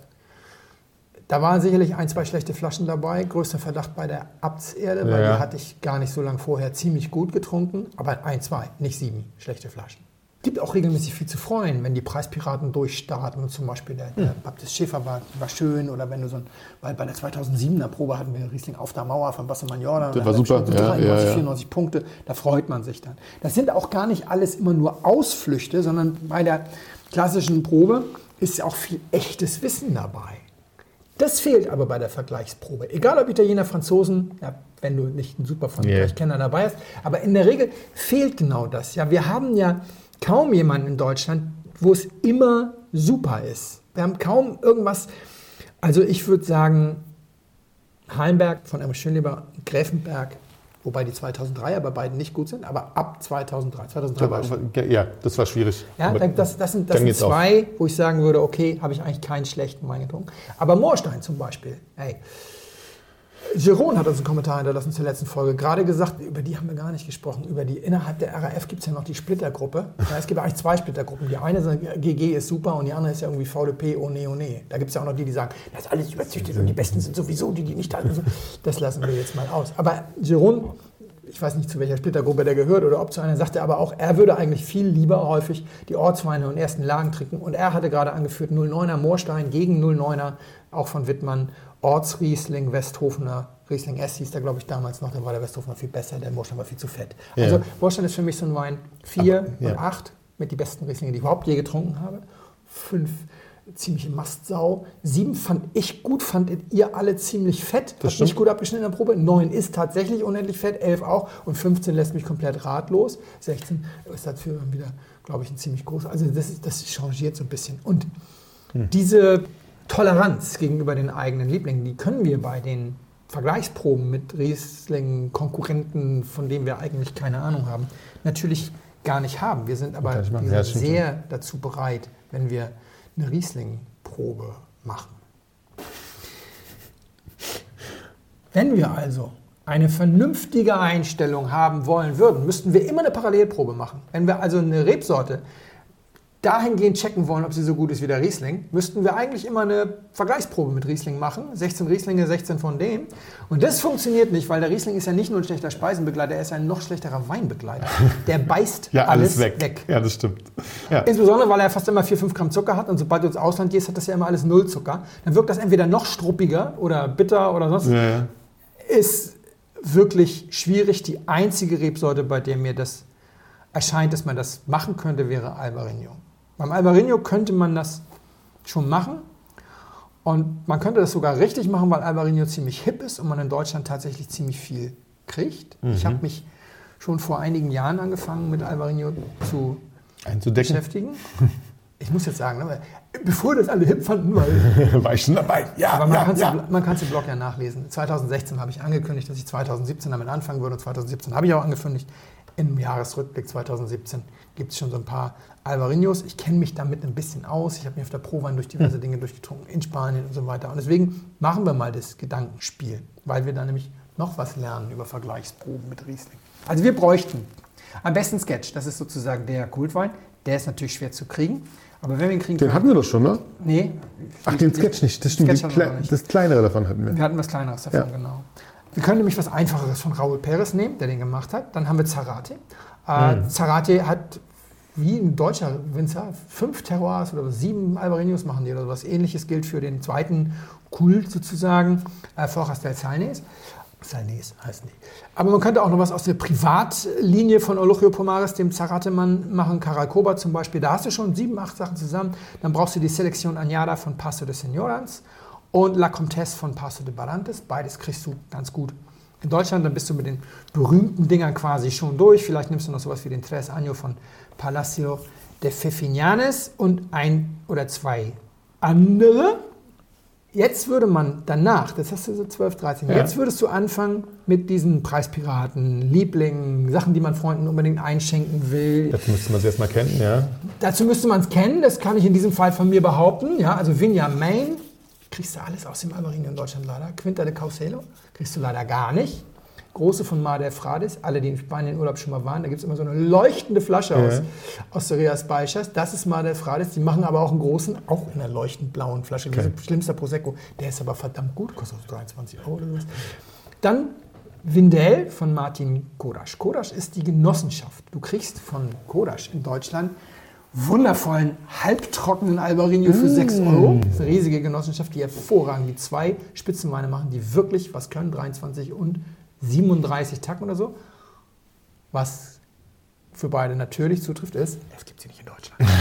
Da waren sicherlich ein, zwei schlechte Flaschen dabei. Größter Verdacht bei der Abtserde, weil Ja. die hatte ich gar nicht so lange vorher ziemlich gut getrunken. Aber ein, zwei, nicht sieben schlechte Flaschen. Gibt auch regelmäßig viel zu freuen, wenn die Preispiraten durchstarten. Und zum Beispiel der, der Baptist Schäfer war, war schön. Oder wenn du so ein, weil bei der 2007er Probe hatten wir Riesling auf der Mauer von Bassemann Jordan. Das war super, ja, 93, ja, ja. 94 Punkte. Da freut man sich dann. Das sind auch gar nicht alles immer nur Ausflüchte, sondern bei der klassischen Probe ist auch viel echtes Wissen dabei. Das fehlt aber bei der Vergleichsprobe. Egal ob Italiener, Franzosen, ja, wenn du nicht einen super Frankreich-Kenner dabei hast, aber in der Regel fehlt genau das. Ja, wir haben ja kaum jemanden in Deutschland, wo es immer super ist. Wir haben kaum irgendwas. Also ich würde sagen, Hallenberg von Emma Schönleber, Gräfenberg, wobei die 2003er bei beiden nicht gut sind, aber ab 2003. 2003 war schon. Ja, das war schwierig. Ja, Aber das, das sind, das sind zwei, wo ich sagen würde, okay, habe ich eigentlich keinen schlechten Wein getrunken. Aber Moorstein zum Beispiel, hey. Jeroen hat uns einen Kommentar hinterlassen zur letzten Folge. Gerade gesagt, über die haben wir gar nicht gesprochen. Über die innerhalb der RAF gibt es ja noch die Splittergruppe. Ja, es gibt eigentlich zwei Splittergruppen. Die eine ist, GG ist super und die andere ist ja irgendwie VDP, oh nee, oh nee. Da gibt es ja auch noch die, die sagen, das ist alles überzüchtet und die Besten sind sowieso die, die nicht da sind. Das lassen wir jetzt mal aus. Aber Jeroen, ich weiß nicht, zu welcher Splittergruppe der gehört oder ob zu einer, sagte aber auch, er würde eigentlich viel lieber häufig die Ortsweine und ersten Lagen trinken. Und er hatte gerade angeführt 09er Moorstein gegen 09er, auch von Wittmann, Ortsriesling, Westhofener, Riesling S hieß der, glaube ich, damals noch, da war der Westhofener viel besser, der Moorstein war viel zu fett. Ja. Also Moorstein ist für mich so ein Wein 4 Aber, ja. und 8 mit die besten Rieslinge, die ich überhaupt je getrunken habe. 5 ziemliche Mastsau. 7 fand ich gut, fandet ihr alle ziemlich fett. Hat stimmt. nicht gut abgeschnitten in der Probe. 9 ist tatsächlich unendlich fett, 11 auch und 15 lässt mich komplett ratlos. 16 ist dafür wieder, glaube ich, ein ziemlich groß. Also das, ist, das changiert so ein bisschen. Und diese Toleranz gegenüber den eigenen Lieblingen, die können wir bei den Vergleichsproben mit Riesling, Konkurrenten, von denen wir eigentlich keine Ahnung haben, natürlich gar nicht haben. Wir sind aber wir sind sehr dazu bereit, wenn wir eine Riesling-Probe machen. Wenn wir also eine vernünftige Einstellung haben wollen würden, müssten wir immer eine Parallelprobe machen. Wenn wir also eine Rebsorte dahingehend checken wollen, ob sie so gut ist wie der Riesling, müssten wir eigentlich immer eine Vergleichsprobe mit Riesling machen. 16 Rieslinge, 16 von dem. Und das funktioniert nicht, weil der Riesling ist ja nicht nur ein schlechter Speisenbegleiter, er ist ein noch schlechterer Weinbegleiter. Der beißt Ja, alles, alles, weg. weg. Ja, das stimmt. Ja. Insbesondere, weil er fast immer 4, 5 Gramm Zucker hat und sobald du ins Ausland gehst, hat das ja immer alles Null Zucker. Dann wirkt das entweder noch struppiger oder bitter oder sonst. Ja, ja. Ist wirklich schwierig. Die einzige Rebsorte, bei der mir das erscheint, dass man das machen könnte, wäre Albarino. Beim Albarino könnte man das schon machen. Und man könnte das sogar richtig machen, weil Albarino ziemlich hip ist und man in Deutschland tatsächlich ziemlich viel kriegt. Ich habe mich schon vor einigen Jahren angefangen, mit Albarino zu beschäftigen. Ich muss jetzt sagen, ne, bevor das alle hip fanden, weil War ich schon dabei? Ja, aber man ja, kann es ja. im, Blog ja nachlesen. 2016 habe ich angekündigt, dass ich 2017 damit anfangen würde. Und 2017 habe ich auch angekündigt. Im Jahresrückblick 2017 gibt es schon so ein paar Alvarinos. Ich kenne mich damit ein bisschen aus. Ich habe mir auf der Prowein durch diverse Dinge durchgetrunken, in Spanien und so weiter. Und deswegen machen wir mal das Gedankenspiel, weil wir da nämlich noch was lernen über Vergleichsproben mit Riesling. Also wir bräuchten am besten Sketch. Das ist sozusagen der Kultwein. Der ist natürlich schwer zu kriegen. Aber wenn wir ihn kriegen Den können- hatten wir doch schon, ne? Nee. Ach, den Sketch nicht. Das stimmt. Sketch Kle nicht. das kleinere davon hatten wir. Wir hatten was Kleineres davon, Ja. genau. Wir können nämlich was Einfacheres von Raúl Pérez nehmen, der den gemacht hat. Dann haben wir Zarate. Äh, Mhm. Zarate hat, wie ein deutscher Winzer, fünf Terroirs oder sieben Albarinos machen die oder was ähnliches gilt für den zweiten Kult sozusagen, äh, Forjas del Salnes. Salnes heißen die. Aber man könnte auch noch was aus der Privatlinie von Ologio Pomares, dem Zarate-Mann, machen. Caracoba zum Beispiel, da hast du schon sieben, acht Sachen zusammen. Dann brauchst du die Selección Añada von Paso de Señorans und La Comtesse von Paso de Barantes. Beides kriegst du ganz gut. In Deutschland, dann bist du mit den berühmten Dingern quasi schon durch. Vielleicht nimmst du noch sowas wie den Tres Año von Palacio de Fefinianes und ein oder zwei andere. Jetzt würde man danach, das hast du so 12, 13, Ja. jetzt würdest du anfangen mit diesen Preispiraten, Lieblingen, Sachen, die man Freunden unbedingt einschenken will. Dazu müsste man es erstmal kennen, ja. Dazu müsste man es kennen, das kann ich in diesem Fall von mir behaupten. Ja, also Vinja Main, kriegst du alles aus dem Albarino in Deutschland leider. Quinta de Caucelo kriegst du leider gar nicht. Große von Mar del Frades, alle, die in Spanien in Urlaub schon mal waren, da gibt es immer so eine leuchtende Flasche Ja. aus, aus der Rias Baixas. Das ist Mar del Frades. Die machen aber auch einen großen, auch in einer leuchtend blauen Flasche, Okay. schlimmster Prosecco. Der ist aber verdammt gut, kostet auch 23 Euro oder was. Dann Windel von Martin Kodasch. Kodasch ist die Genossenschaft. Du kriegst von Kodasch in Deutschland wundervollen, halbtrockenen Albarino für 6 Euro. Das ist eine riesige Genossenschaft, die hervorragend die zwei Spitzenweine machen, die wirklich was können, 23 und 37 Tacken oder so. Was für beide natürlich zutrifft, ist, das gibt es hier nicht in Deutschland.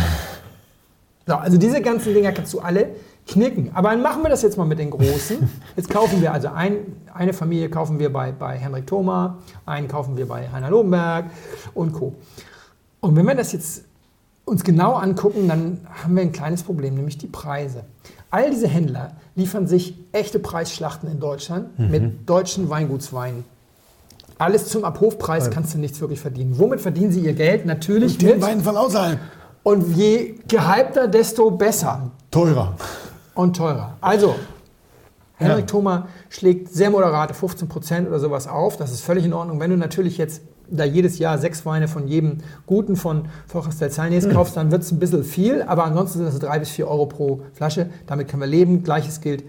So, also diese ganzen Dinger kannst du alle knicken. Aber dann machen wir das jetzt mal mit den Großen. Jetzt kaufen wir also ein, eine Familie kaufen wir bei, bei Henrik Thoma, einen kaufen wir bei Heiner Lobenberg und Co. Und wenn wir das jetzt uns genau angucken, dann haben wir ein kleines Problem, nämlich die Preise. All diese Händler liefern sich echte Preisschlachten in Deutschland mit deutschen Weingutsweinen. Alles zum Abhofpreis kannst du nichts wirklich verdienen. Womit verdienen sie ihr Geld? Natürlich mit. Wein von außerhalb. Und je gehypter, desto besser Teurer. und teurer. Also, Henrik Thoma schlägt sehr moderate 15% oder sowas auf. Das ist völlig in Ordnung. Wenn du natürlich jetzt da jedes Jahr sechs Weine von jedem guten von Forjas del Salnes kaufst, dann wird es ein bisschen viel. Aber ansonsten sind das drei bis vier Euro pro Flasche. Damit können wir leben. Gleiches gilt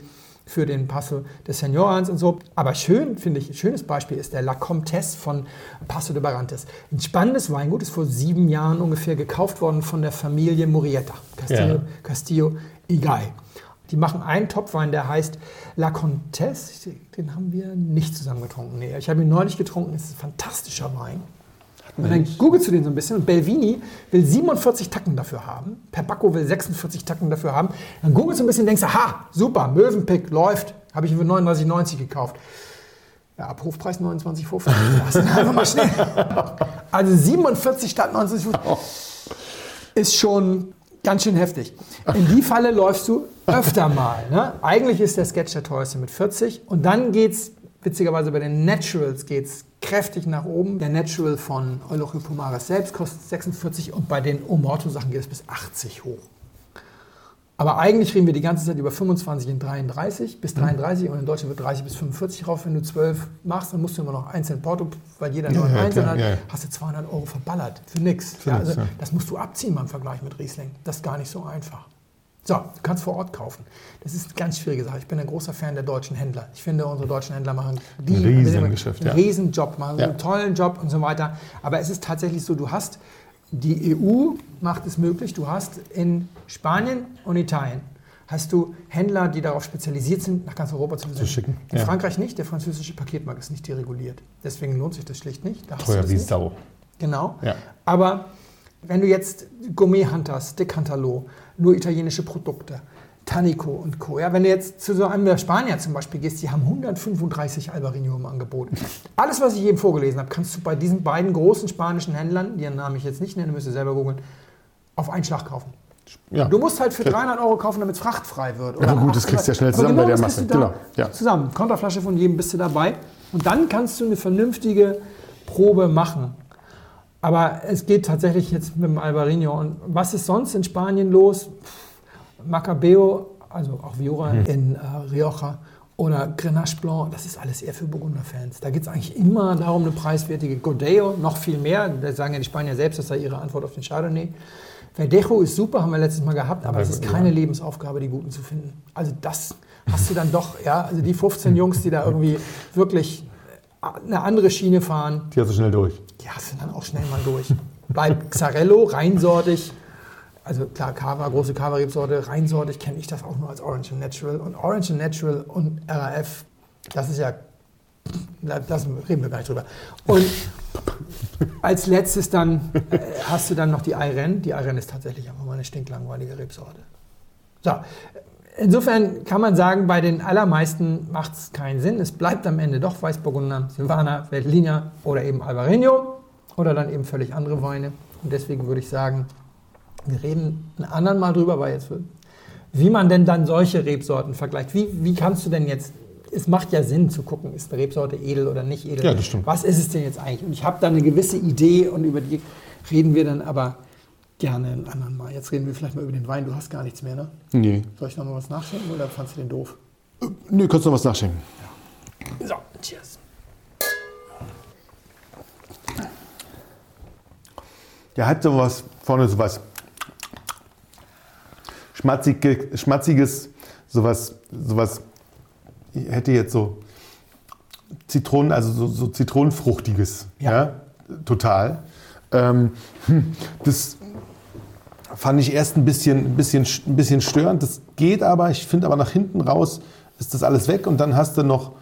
für den Paso de Señorans und so. Aber schön, finde ich, ein schönes Beispiel ist der La Comtesse von Paso de Barantes. Ein spannendes Weingut, ist vor sieben Jahren ungefähr gekauft worden von der Familie Murieta. Castillo, Ja. Castillo Igay. Die machen einen Topwein, der heißt La Comtesse. Den haben wir nicht zusammen getrunken. Nee, ich habe ihn neulich getrunken. Es ist ein fantastischer Wein. Und dann googelst du den so ein bisschen und Belvini will 47 Tacken dafür haben. Perbacco will 46 Tacken dafür haben. Dann googelst du ein bisschen und denkst, aha, super, Möwenpick läuft. Habe ich für 39,90 gekauft. Ja, Abrufpreis 29,50. Das ist einfach mal schnell. Also 47 statt 29,50 ist schon ganz schön heftig. In die Falle läufst du öfter mal. Ne? Eigentlich ist der Sketch der teuerste mit 40 und dann geht's witzigerweise bei den Naturals geht's kräftig nach oben. Der Natural von Eulochio Pumares selbst kostet 46 und bei den Omorto Sachen geht es bis 80 hoch. Aber eigentlich reden wir die ganze Zeit über 25 in 33 bis 33 und in Deutschland wird 30 bis 45 rauf. Wenn du 12 machst, dann musst du immer noch einzeln Porto, weil jeder Ja, nur ja, einzeln klar, hat, ja, ja. hast du 200 Euro verballert für nichts. Ja, also, ja. Das musst du abziehen beim Vergleich mit Riesling. Das ist gar nicht so einfach. So, du kannst vor Ort kaufen. Das ist eine ganz schwierige Sache. Ich bin ein großer Fan der deutschen Händler. Ich finde, unsere deutschen Händler machen die, Ein Riesengeschäft, einen ja. Riesenjob, machen Ja. einen tollen Job und so weiter. Aber es ist tatsächlich so, du hast, die EU macht es möglich, du hast in Spanien und Italien hast du Händler, die darauf spezialisiert sind, nach ganz Europa zu, senden. schicken, In ja. Frankreich nicht, der französische Paketmarkt ist nicht dereguliert. Deswegen lohnt sich das schlicht nicht. Da Teuer wie nicht. Sau. Genau. Ja. Aber wenn du jetzt Gourmet Hunter, Stick Hunterlo, nur italienische Produkte, Tanico und Co. Ja, wenn du jetzt zu so einem der Spanier zum Beispiel gehst, die haben 135 Albarino im Angebot. Alles, was ich eben vorgelesen habe, kannst du bei diesen beiden großen spanischen Händlern, deren Namen ich jetzt nicht nenne, müsst ihr selber googeln, auf einen Schlag kaufen. Ja. Du musst halt für 300 Euro kaufen, damit es frachtfrei wird. Ja, gut, das kriegst du ja schnell Aber zusammen bei der Masse. Genau, ja. Zusammen. Konterflasche von jedem bist du dabei. Und dann kannst du eine vernünftige Probe machen. Aber es geht tatsächlich jetzt mit dem Albarino. Und was ist sonst in Spanien los? Pff, Macabeo, also auch Viora in äh, Rioja oder Grenache Blanc, das ist alles eher für Burgunder-Fans. Da geht es eigentlich immer darum, eine preiswertige Godeo, noch viel mehr. Da sagen ja die Spanier selbst, das sei ihre Antwort auf den Chardonnay. Verdejo ist super, haben wir letztes Mal gehabt, aber es ist keine Lebensaufgabe, die guten zu finden. Also das hast du dann doch, ja, also die 15 Jungs, die da irgendwie wirklich eine andere Schiene fahren, Die hast du schnell durch. die hast du dann auch schnell mal durch. Bei Xarello, reinsortig, also klar, Cava, große Cava-Rebsorte, reinsortig kenne ich das auch nur als Orange and Natural. Und Orange and Natural und RAF, das ist ja, da das reden wir gar nicht drüber. Und als letztes dann äh, hast du dann noch die Iren. Die Iren ist tatsächlich einfach mal eine stinklangweilige Rebsorte. So, insofern kann man sagen, bei den allermeisten macht es keinen Sinn. Es bleibt am Ende doch Weißburgunder, Silvaner, Veltliner oder eben Albarino oder dann eben völlig andere Weine. Und deswegen würde ich sagen, wir reden einen anderen Mal drüber, weil jetzt, wie man denn dann solche Rebsorten vergleicht. Wie, wie kannst du denn jetzt, es macht ja Sinn zu gucken, ist eine Rebsorte edel oder nicht edel. Ja, das stimmt. Was ist es denn jetzt eigentlich? Und ich habe da eine gewisse Idee und über die reden wir dann aber gerne einen anderen Mal. Jetzt reden wir vielleicht mal über den Wein. Du hast gar nichts mehr, ne? Nee. Soll ich noch mal was nachschenken oder fandst du den doof? Nö, kannst du noch was nachschenken. So, cheers. Der hat sowas, vorne sowas schmatzige, schmatziges, sowas, sowas, ich hätte jetzt so Zitronen, also so, so Zitronenfruchtiges. Ja. Ja. total. Ähm, hm, das fand ich erst ein bisschen, ein, bisschen, ein bisschen störend. Das geht aber, ich finde aber nach hinten raus ist das alles weg und dann hast du noch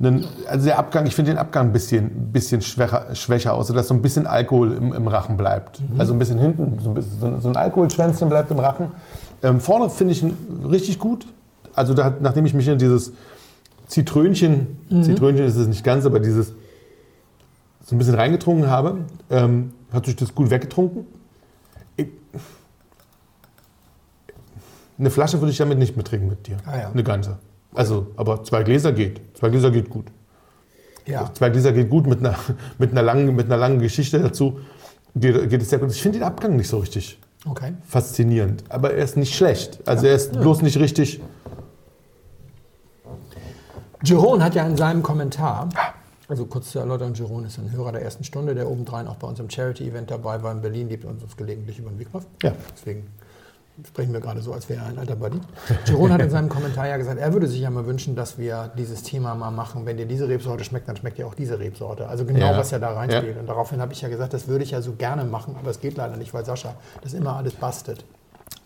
einen, also der Abgang, ich finde den Abgang ein bisschen, bisschen schwächer, schwächer aus, sodass so ein bisschen Alkohol im, im Rachen bleibt. Also ein bisschen hinten, so ein, bisschen, so ein- so ein Alkoholschwänzchen bleibt im Rachen. Ähm, vorne finde ich ihn richtig gut. Also da, nachdem ich mich in dieses Zitrönchen, Zitrönchen ist es nicht ganz, aber dieses so ein bisschen reingetrunken habe, ähm, hat sich das gut weggetrunken. Ich, eine Flasche würde ich damit nicht mittrinken mit dir. Ah ja. Eine ganze. Also, aber zwei Gläser geht. Zwei Gläser geht gut. Ja. Zwei Gläser geht gut mit einer, mit einer, langen, mit einer langen Geschichte dazu. Geht, geht es sehr gut. Ich finde den Abgang nicht so richtig Okay. faszinierend. Aber er ist nicht schlecht. Also er ist bloß nicht richtig. Jerome hat ja in seinem Kommentar, also kurz zur Erläuterung, Jerome ist ein Hörer der ersten Stunde, der obendrein auch bei unserem Charity-Event dabei war in Berlin, liebt uns uns gelegentlich über den Weg läuft. Ja. Deswegen sprechen wir gerade so, als wäre er ein alter Buddy. Jerome hat in seinem Kommentar ja gesagt, er würde sich ja mal wünschen, dass wir dieses Thema mal machen. Wenn dir diese Rebsorte schmeckt, dann schmeckt dir auch diese Rebsorte. Also genau, Ja. was ja da reinspielt. Ja. Und daraufhin habe ich ja gesagt, das würde ich ja so gerne machen, aber es geht leider nicht, weil Sascha das immer alles bastet.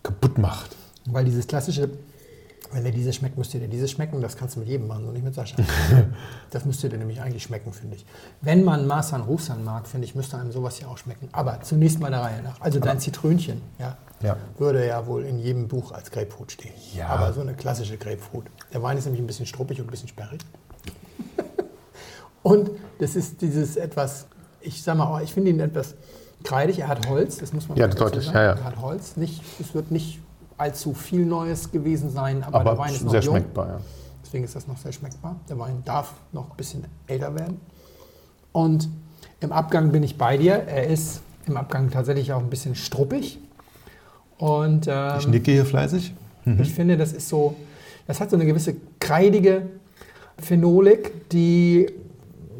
kaputt macht. Weil dieses klassische, wenn dir dieses schmeckt, müsste dir dieses schmecken. Das kannst du mit jedem machen, nur nicht mit Sascha. das müsste dir nämlich eigentlich schmecken, finde ich. Wenn man Marsan Rufsan mag, finde ich, müsste einem sowas ja auch schmecken. Aber zunächst mal der Reihe nach. Also dein Zitrönchen, ja, Ja. würde ja wohl in jedem Buch als Grapefruit stehen. Ja. Aber so eine klassische Grapefruit. Der Wein ist nämlich ein bisschen struppig und ein bisschen sperrig. und das ist dieses etwas, ich sag mal, oh, ich finde ihn etwas kreidig. Er hat Holz, das muss man Ja, deutlich, sagen. ja, ja. Er hat Holz. Nicht, es wird nicht allzu viel Neues gewesen sein, aber, Aber der Wein ist noch sehr jung. schmeckbar, ja. Deswegen ist das noch sehr schmeckbar. Der Wein darf noch ein bisschen älter werden. Und im Abgang bin ich bei dir. Er ist im Abgang tatsächlich auch ein bisschen struppig. Und ähm, Ich nicke hier fleißig. ich finde, das ist so, das hat so eine gewisse kreidige Phenolik, die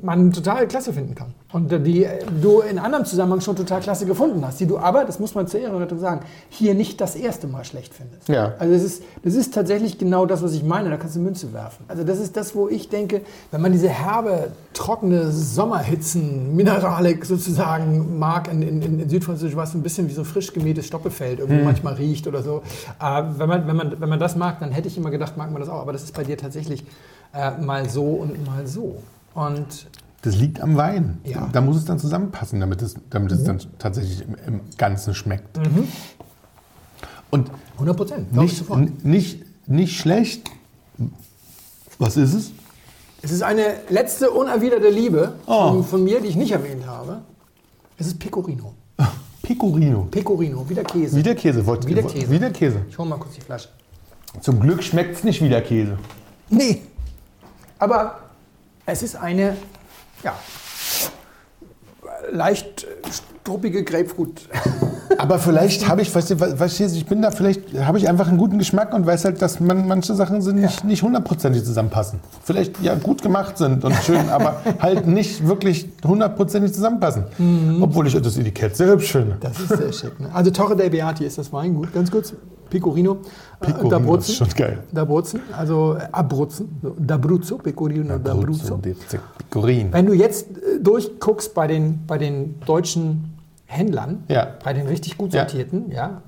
man total klasse finden kann. Und die du in anderem Zusammenhang schon total klasse gefunden hast, die du aber, das muss man zur Ehrenrettung sagen, hier nicht das erste Mal schlecht findest. Ja. Also das ist, das ist tatsächlich genau das, was ich meine, da kannst du Münze werfen. Also das ist das, wo ich denke, wenn man diese herbe, trockene Sommerhitzen, Mineralik sozusagen mag, in, in, in Südfranzösisch was ein bisschen wie so frisch gemähtes Stoppelfeld irgendwie manchmal riecht oder so. Äh, wenn, man, wenn, man, wenn man das mag, dann hätte ich immer gedacht, mag man das auch. Aber das ist bei dir tatsächlich äh, mal so und mal so. Und Das liegt am Wein. Ja. Da muss es dann zusammenpassen, damit es, damit es dann tatsächlich im, im Ganzen schmeckt. Und 100 Prozent, nicht, nicht, nicht schlecht. Was ist es? Es ist eine letzte unerwiderte Liebe Oh. von, von mir, die ich nicht erwähnt habe. Es ist Pecorino. Pecorino. Pecorino, wie der Käse. Wie der Käse. Wollt, Wie der Käse. Wie der Käse. Ich hole mal kurz die Flasche. Zum Glück schmeckt es nicht wie der Käse. Nee. Aber es ist eine, ja, leicht struppige Grapefruit. Aber vielleicht habe ich, weißt du, weißt du, ich bin da, vielleicht habe ich einfach einen guten Geschmack und weiß halt, dass man, manche Sachen sind nicht, nicht hundertprozentig zusammenpassen. Vielleicht ja gut gemacht sind und schön, aber halt nicht wirklich hundertprozentig zusammenpassen. Obwohl ich das Etikett sehr hübsch finde. Das ist sehr schick. Ne? Also Torre dei Beati ist das Weingut. Ganz kurz, Pecorino. Pecorino äh, ist schon geil. D'Abruzzen, also äh, Abruzzen. D'Abruzzo, Pecorino D'Abruzzo. Pecorino. Wenn du jetzt äh, durchguckst bei den, bei den deutschen Händlern, Ja. bei den richtig gut Ja. sortierten, ja.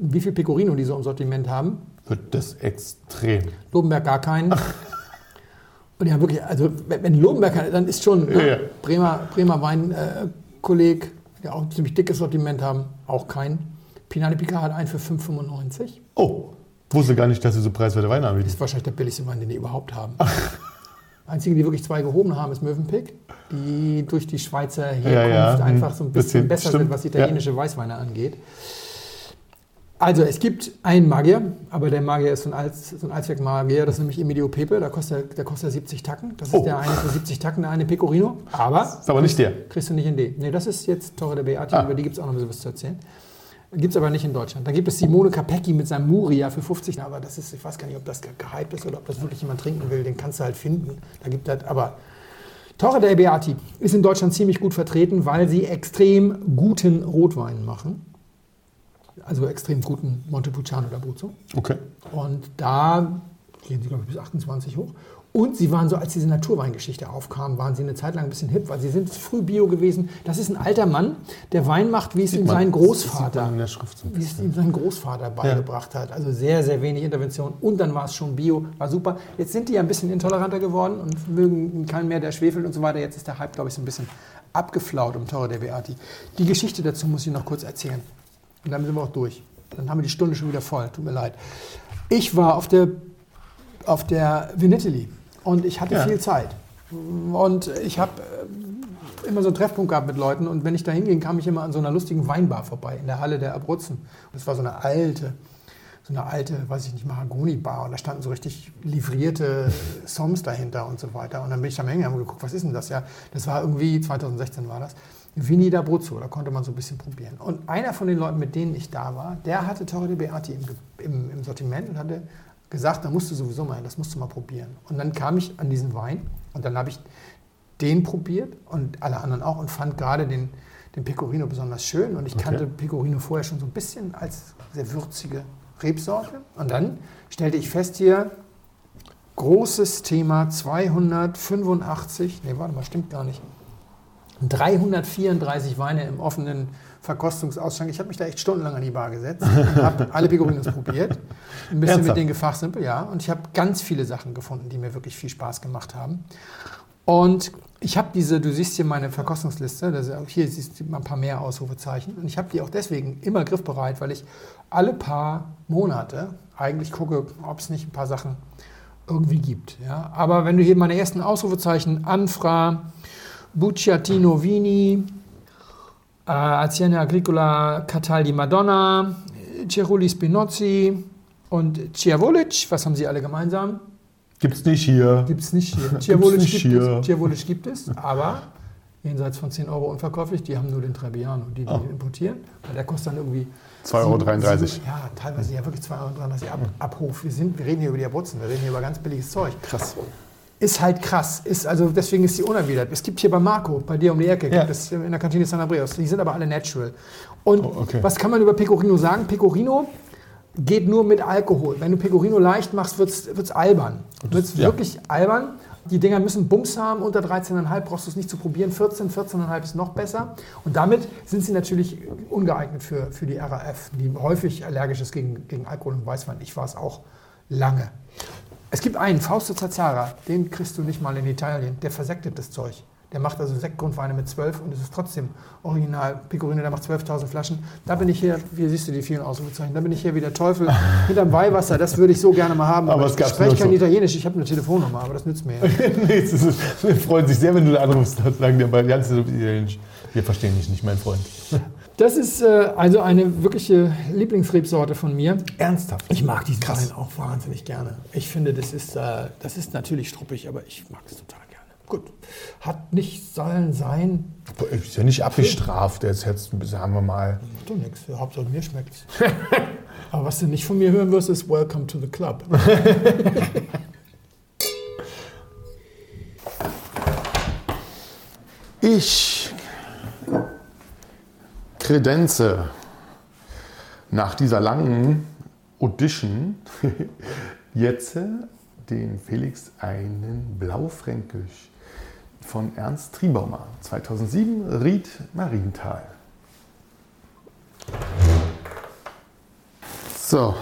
wie viel Pecorino die so im Sortiment haben, Wird das extrem. Lobenberg gar keinen. Und ja, wirklich, also wenn Lobenberg hat, dann ist schon ne, Ja. Bremer, Bremer Weinkolleg, der auch ein ziemlich dickes Sortiment haben, auch keinen. Pinale Picard hat einen für 5,95. Oh, wusste gar nicht, dass sie so preiswerte Weine haben. Das ist wahrscheinlich der billigste Wein, den die überhaupt haben. Einzigen, die wirklich zwei gehoben haben, ist Mövenpick, die durch die Schweizer Herkunft Ja, ja, einfach ein so ein bisschen bisschen, besser stimmt, sind, was italienische Weißweine angeht. Also es gibt einen Magier, aber der Magier ist so ein, Alz, so ein Allzweck-Magier, das ist nämlich Emilio Pepe, der kostet, der kostet 70 Tacken. Das ist Oh. der eine für 70 Tacken, der eine Pecorino. Aber Ist aber nicht der. kriegst du nicht in D. Nee, das ist jetzt Torre der Beati, Ah. über die gibt es auch noch ein bisschen was zu erzählen. Gibt es aber nicht in Deutschland. Da gibt es Simone Capecchi mit seinem Muria für 50, aber das ist, ich weiß gar nicht, ob das ge- gehypt ist oder ob das wirklich jemand trinken will, den kannst du halt finden. Da gibt es, aber Torre der Beati ist in Deutschland ziemlich gut vertreten, weil sie extrem guten Rotwein machen. Also extrem guten Montepulciano d'Abruzzo. Okay. Und da gehen sie, glaube ich, bis 28 hoch. Und sie waren so, als diese Naturweingeschichte aufkam, waren sie eine Zeit lang ein bisschen hip, weil sie sind früh Bio gewesen. Das ist ein alter Mann, der Wein macht, wie es ihm man. sein Großvater, wie es ihm sein Großvater beigebracht hat. Also sehr, sehr wenig Intervention. Und dann war es schon Bio, war super. Jetzt sind die ja ein bisschen intoleranter geworden und mögen keinen mehr, der schwefelt und so weiter. Jetzt ist der Hype, glaube ich, so ein bisschen abgeflaut um Torre der Beati. Die Geschichte dazu muss ich noch kurz erzählen. Und dann sind wir auch durch. Dann haben wir die Stunde schon wieder voll. Tut mir leid. Ich war auf der, auf der Vinitelli und ich hatte Ja. viel Zeit. Und ich habe äh, immer so einen Treffpunkt gehabt mit Leuten. Und wenn ich da hinging, kam ich immer an so einer lustigen Weinbar vorbei, in der Halle der Abruzzen. Und das war so eine alte, so eine alte, weiß ich nicht, Mahagoni-Bar. Und da standen so richtig livrierte Soms dahinter und so weiter. Und dann bin ich da mal hingegangen und geguckt, was ist denn das? Ja, das war irgendwie, 2016 war das. Vini d'Abruzzo, da konnte man so ein bisschen probieren. Und einer von den Leuten, mit denen ich da war, der hatte Torre de Beati im, im, im Sortiment und hatte gesagt, da musst du sowieso mal das musst du mal probieren. Und dann kam ich an diesen Wein und dann habe ich den probiert und alle anderen auch und fand gerade den, den Pecorino besonders schön. Und ich Okay. kannte Pecorino vorher schon so ein bisschen als sehr würzige Rebsorte. Und dann stellte ich fest hier, großes Thema 285, nee, warte mal, stimmt gar nicht. 334 Weine im offenen Verkostungsausschank. Ich habe mich da echt stundenlang an die Bar gesetzt und habe alle Pecorinos probiert. Ein bisschen Ernsthaft? mit denen gefachsimpelt, ja. Und ich habe ganz viele Sachen gefunden, die mir wirklich viel Spaß gemacht haben. Und ich habe diese, du siehst hier meine Verkostungsliste, das hier siehst du mal ein paar mehr Ausrufezeichen. Und ich habe die auch deswegen immer griffbereit, weil ich alle paar Monate eigentlich gucke, ob es nicht ein paar Sachen irgendwie gibt. Ja? Aber wenn du hier meine ersten Ausrufezeichen, Anfra, Bucciatino Vini, Azienda Agricola Catal di Madonna, Cerulli Spinozzi und Ciavolic, was haben sie alle gemeinsam? Gibt's nicht hier. Gibt es nicht hier. Ciavolic gibt, hier. Es. Ciavolic gibt es, aber jenseits von 10 Euro unverkäuflich. Die haben nur den Trebbiano, die die Oh. importieren. Weil der kostet dann irgendwie 2,33 Euro. Ja, teilweise ja wirklich 2,33 Euro ab, ab Hof. Wir, sind, wir reden hier über die Abruzzen, wir reden hier über ganz billiges Zeug. Krass. Ist halt krass. Ist, also deswegen ist sie unerwidert. Es gibt hier bei Marco, bei dir um die Ecke, Ja. gibt es in der Kantine San Andreas. Die sind aber alle natural. Und Oh, okay. was kann man über Pecorino sagen? Pecorino geht nur mit Alkohol. Wenn du Pecorino leicht machst, wird es albern. Wird es ja. wirklich albern. Die Dinger müssen Bums haben. Unter 13,5 brauchst du es nicht zu probieren. 14, 14,5 ist noch besser. Und damit sind sie natürlich ungeeignet für, für die RAF, die häufig allergisch ist gegen, gegen Alkohol und Weißwein. Ich war es auch lange. Es gibt einen, Fausto Zazzara, den kriegst du nicht mal in Italien. Der versektet das Zeug. Der macht also Sektgrundweine mit 12 und es ist trotzdem original. Pecorino, der macht 12.000 Flaschen. Da bin ich hier, hier siehst du die vielen Ausrufezeichen, da bin ich hier wie der Teufel hinterm Weihwasser. Das würde ich so gerne mal haben. Aber es ich spreche kein so. Italienisch, ich habe eine Telefonnummer, aber das nützt mir ja. nee, ist, wir freuen sich sehr, wenn du da anrufst. Dann sagen die aber ganz italienisch. Wir verstehen dich nicht, mein Freund. Das ist äh, also eine wirkliche Lieblingsrebsorte von mir. Ernsthaft? Ich mag diesen Krass. Wein auch wahnsinnig gerne. Ich finde, das ist, äh, das ist natürlich struppig, aber ich mag es total gerne. gut. Hat nicht sollen sein. Ist ja nicht abgestraft, jetzt jetzt sagen wir mal. Macht doch nichts. Hauptsache mir schmeckt's. Aber was du nicht von mir hören wirst, ist Welcome to the Club. Ich kredenze nach dieser langen Audition jetzt den Felix einen Blaufränkisch von Ernst Triebaumer, 2007, Ried Marienthal. So,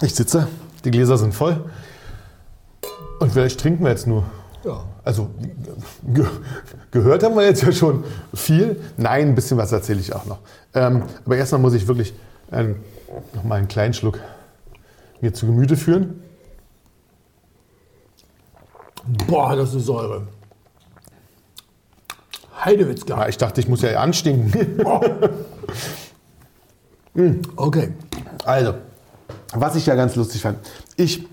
ich sitze, die Gläser sind voll und vielleicht trinken wir jetzt nur. Ja. Also ge gehört haben wir jetzt ja schon viel. Nein, ein bisschen was erzähle ich auch noch. Ähm, aber erstmal muss ich wirklich ähm, noch mal einen kleinen Schluck mir zu Gemüte führen. Boah, das ist Säure. Heidewitzka. Ah, ich dachte, ich muss ja anstinken. Okay. Also, was ich ja ganz lustig fand. Ich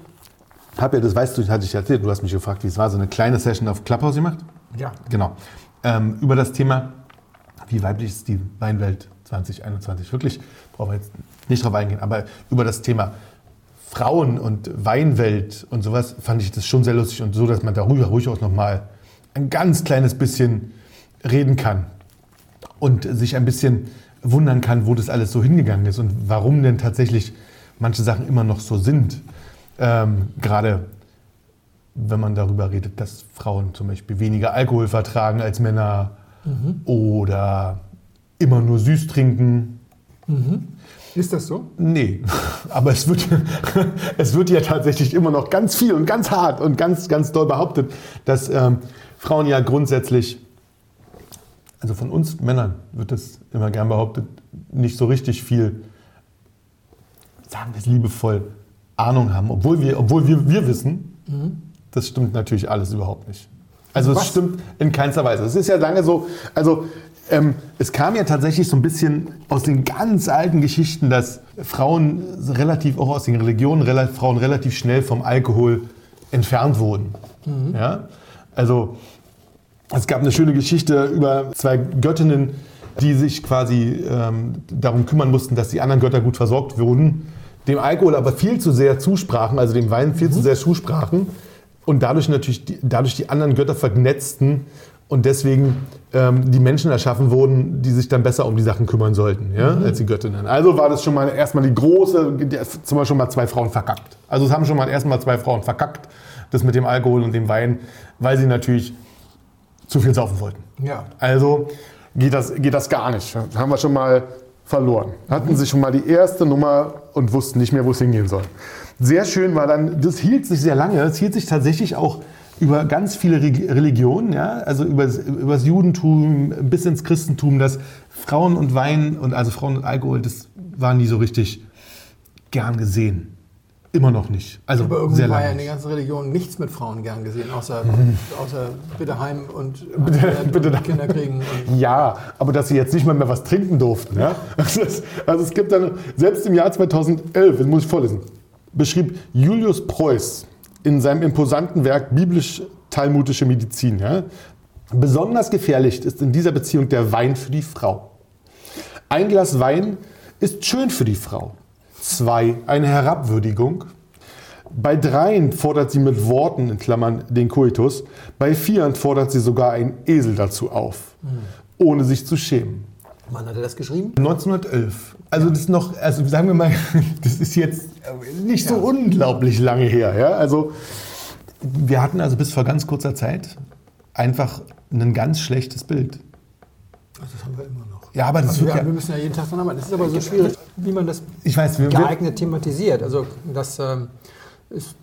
habe ja, das weißt du, hatte ich erzählt, du hast mich gefragt, wie es war, so eine kleine Session auf Clubhouse gemacht. Ja. Genau. Ähm, über das Thema, wie weiblich ist die Weinwelt 2021? Wirklich, brauchen wir jetzt nicht drauf eingehen, aber über das Thema Frauen und Weinwelt und sowas fand ich das schon sehr lustig und so, dass man darüber ruhig auch nochmal ein ganz kleines bisschen reden kann und sich ein bisschen wundern kann, wo das alles so hingegangen ist und warum denn tatsächlich manche Sachen immer noch so sind. Ähm, gerade wenn man darüber redet, dass Frauen zum Beispiel weniger Alkohol vertragen als Männer oder immer nur süß trinken. Ist das so? Nee, aber es wird, es wird ja tatsächlich immer noch ganz viel und ganz hart und ganz, ganz doll behauptet, dass ähm, Frauen ja grundsätzlich, also von uns Männern wird das immer gern behauptet, nicht so richtig viel, sagen wir es liebevoll, Ahnung haben, obwohl wir, obwohl wir, wir wissen, das stimmt natürlich alles überhaupt nicht. Also es Was? stimmt in keinster Weise. Es ist ja lange so, also ähm, es kam ja tatsächlich so ein bisschen aus den ganz alten Geschichten, dass Frauen relativ, auch aus den Religionen, rela Frauen relativ schnell vom Alkohol entfernt wurden. Ja? Also es gab eine schöne Geschichte über zwei Göttinnen, die sich quasi ähm, darum kümmern mussten, dass die anderen Götter gut versorgt wurden, dem Alkohol aber viel zu sehr zusprachen, also dem Wein viel zu sehr zusprachen und dadurch natürlich die, dadurch die anderen Götter vernetzten und deswegen ähm, die Menschen erschaffen wurden, die sich dann besser um die Sachen kümmern sollten, ja, als die Göttinnen. Also war das schon mal erstmal die große, zum Beispiel schon mal zwei Frauen verkackt. Also es haben schon mal erstmal zwei Frauen verkackt, das mit dem Alkohol und dem Wein, weil sie natürlich zu viel saufen wollten. Ja. Also geht das, geht das gar nicht. Haben wir schon mal verloren. Hatten sie schon mal die erste Nummer und wussten nicht mehr, wo es hingehen soll. Sehr schön war dann, das hielt sich sehr lange, es hielt sich tatsächlich auch über ganz viele Re- Religionen, ja, also über das, über das Judentum bis ins Christentum, dass Frauen und Wein und also Frauen und Alkohol, das war nie so richtig gern gesehen. Immer noch nicht. Also Aber irgendwie sehr war ja in der ganzen Religion nichts mit Frauen gern gesehen, außer, außer bitte heim und, bitte und Kinder kriegen. Und Ja, aber dass sie jetzt nicht mal mehr was trinken durften. Ja? Also, es, also es gibt dann, selbst im Jahr 2011, das muss ich vorlesen, beschrieb Julius Preuß in seinem imposanten Werk Biblisch-Talmudische Medizin. Ja? Besonders gefährlich ist in dieser Beziehung der Wein für die Frau. Ein Glas Wein ist schön für die Frau. Zwei, eine Herabwürdigung. Bei dreien fordert sie mit Worten, in Klammern den Koitus. Bei vieren fordert sie sogar einen Esel dazu auf, ohne sich zu schämen. Wann hat er das geschrieben? 1911. Also das ist noch, also sagen wir mal, das ist jetzt nicht so unglaublich lange her. Ja? Also wir hatten also bis vor ganz kurzer Zeit einfach ein ganz schlechtes Bild. Also das haben wir immer noch. Ja, aber das Also wird wir, ja, wir müssen ja jeden Tag dran arbeiten. Das ist aber so schwierig, wie man das ich weiß, wir, wir, geeignet thematisiert. Also das ähm, ist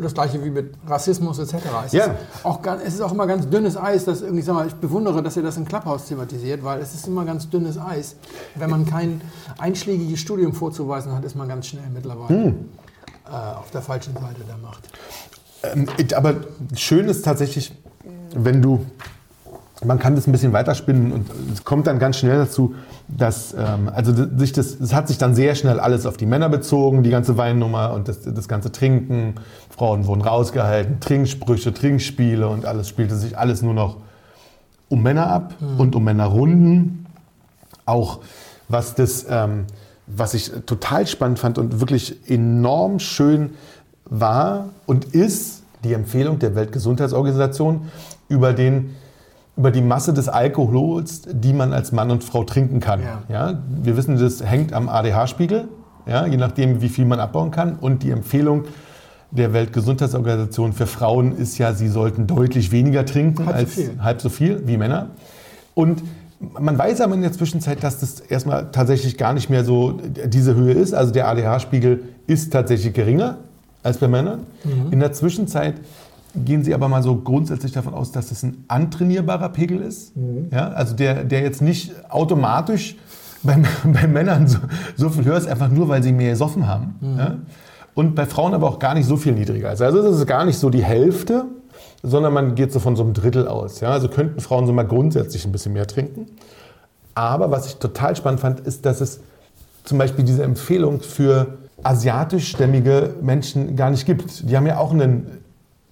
das gleiche wie mit Rassismus etc. Es, Ja. ist auch, es ist auch immer ganz dünnes Eis, dass irgendwie, sag mal, ich bewundere, dass ihr das im Clubhouse thematisiert, weil es ist immer ganz dünnes Eis. Wenn man kein einschlägiges Studium vorzuweisen hat, ist man ganz schnell mittlerweile Hm. äh, auf der falschen Seite der Macht. Ähm, it- aber schön ist tatsächlich, wenn du man kann das ein bisschen weiterspinnen und es kommt dann ganz schnell dazu, dass, ähm, also sich das, das hat sich dann sehr schnell alles auf die Männer bezogen, die ganze Weinnummer und das, das ganze Trinken. Frauen wurden rausgehalten, Trinksprüche, Trinkspiele und alles spielte sich alles nur noch um Männer ab und um Männerrunden. Auch was das, ähm, was ich total spannend fand und wirklich enorm schön war und ist die Empfehlung der Weltgesundheitsorganisation über den über die Masse des Alkohols, die man als Mann und Frau trinken kann. Ja. Ja. wir wissen, das hängt am ADH-Spiegel, ja, je nachdem, wie viel man abbauen kann. Und die Empfehlung der Weltgesundheitsorganisation für Frauen ist ja, sie sollten deutlich weniger trinken Halb so als viel. halb so viel wie Männer. Und man weiß aber in der Zwischenzeit, dass das erstmal tatsächlich gar nicht mehr so diese Höhe ist. Also der ADH-Spiegel ist tatsächlich geringer als bei Männern. In der Zwischenzeit gehen Sie aber mal so grundsätzlich davon aus, dass das ein antrainierbarer Pegel ist. Ja, also der, der jetzt nicht automatisch bei, bei Männern so, so viel höher ist, einfach nur, weil sie mehr gesoffen haben. Ja? Und bei Frauen aber auch gar nicht so viel niedriger ist. Also es ist gar nicht so die Hälfte, sondern man geht so von so einem Drittel aus. Ja? Also könnten Frauen so mal grundsätzlich ein bisschen mehr trinken. Aber was ich total spannend fand, ist, dass es zum Beispiel diese Empfehlung für asiatischstämmige Menschen gar nicht gibt. Die haben ja auch einen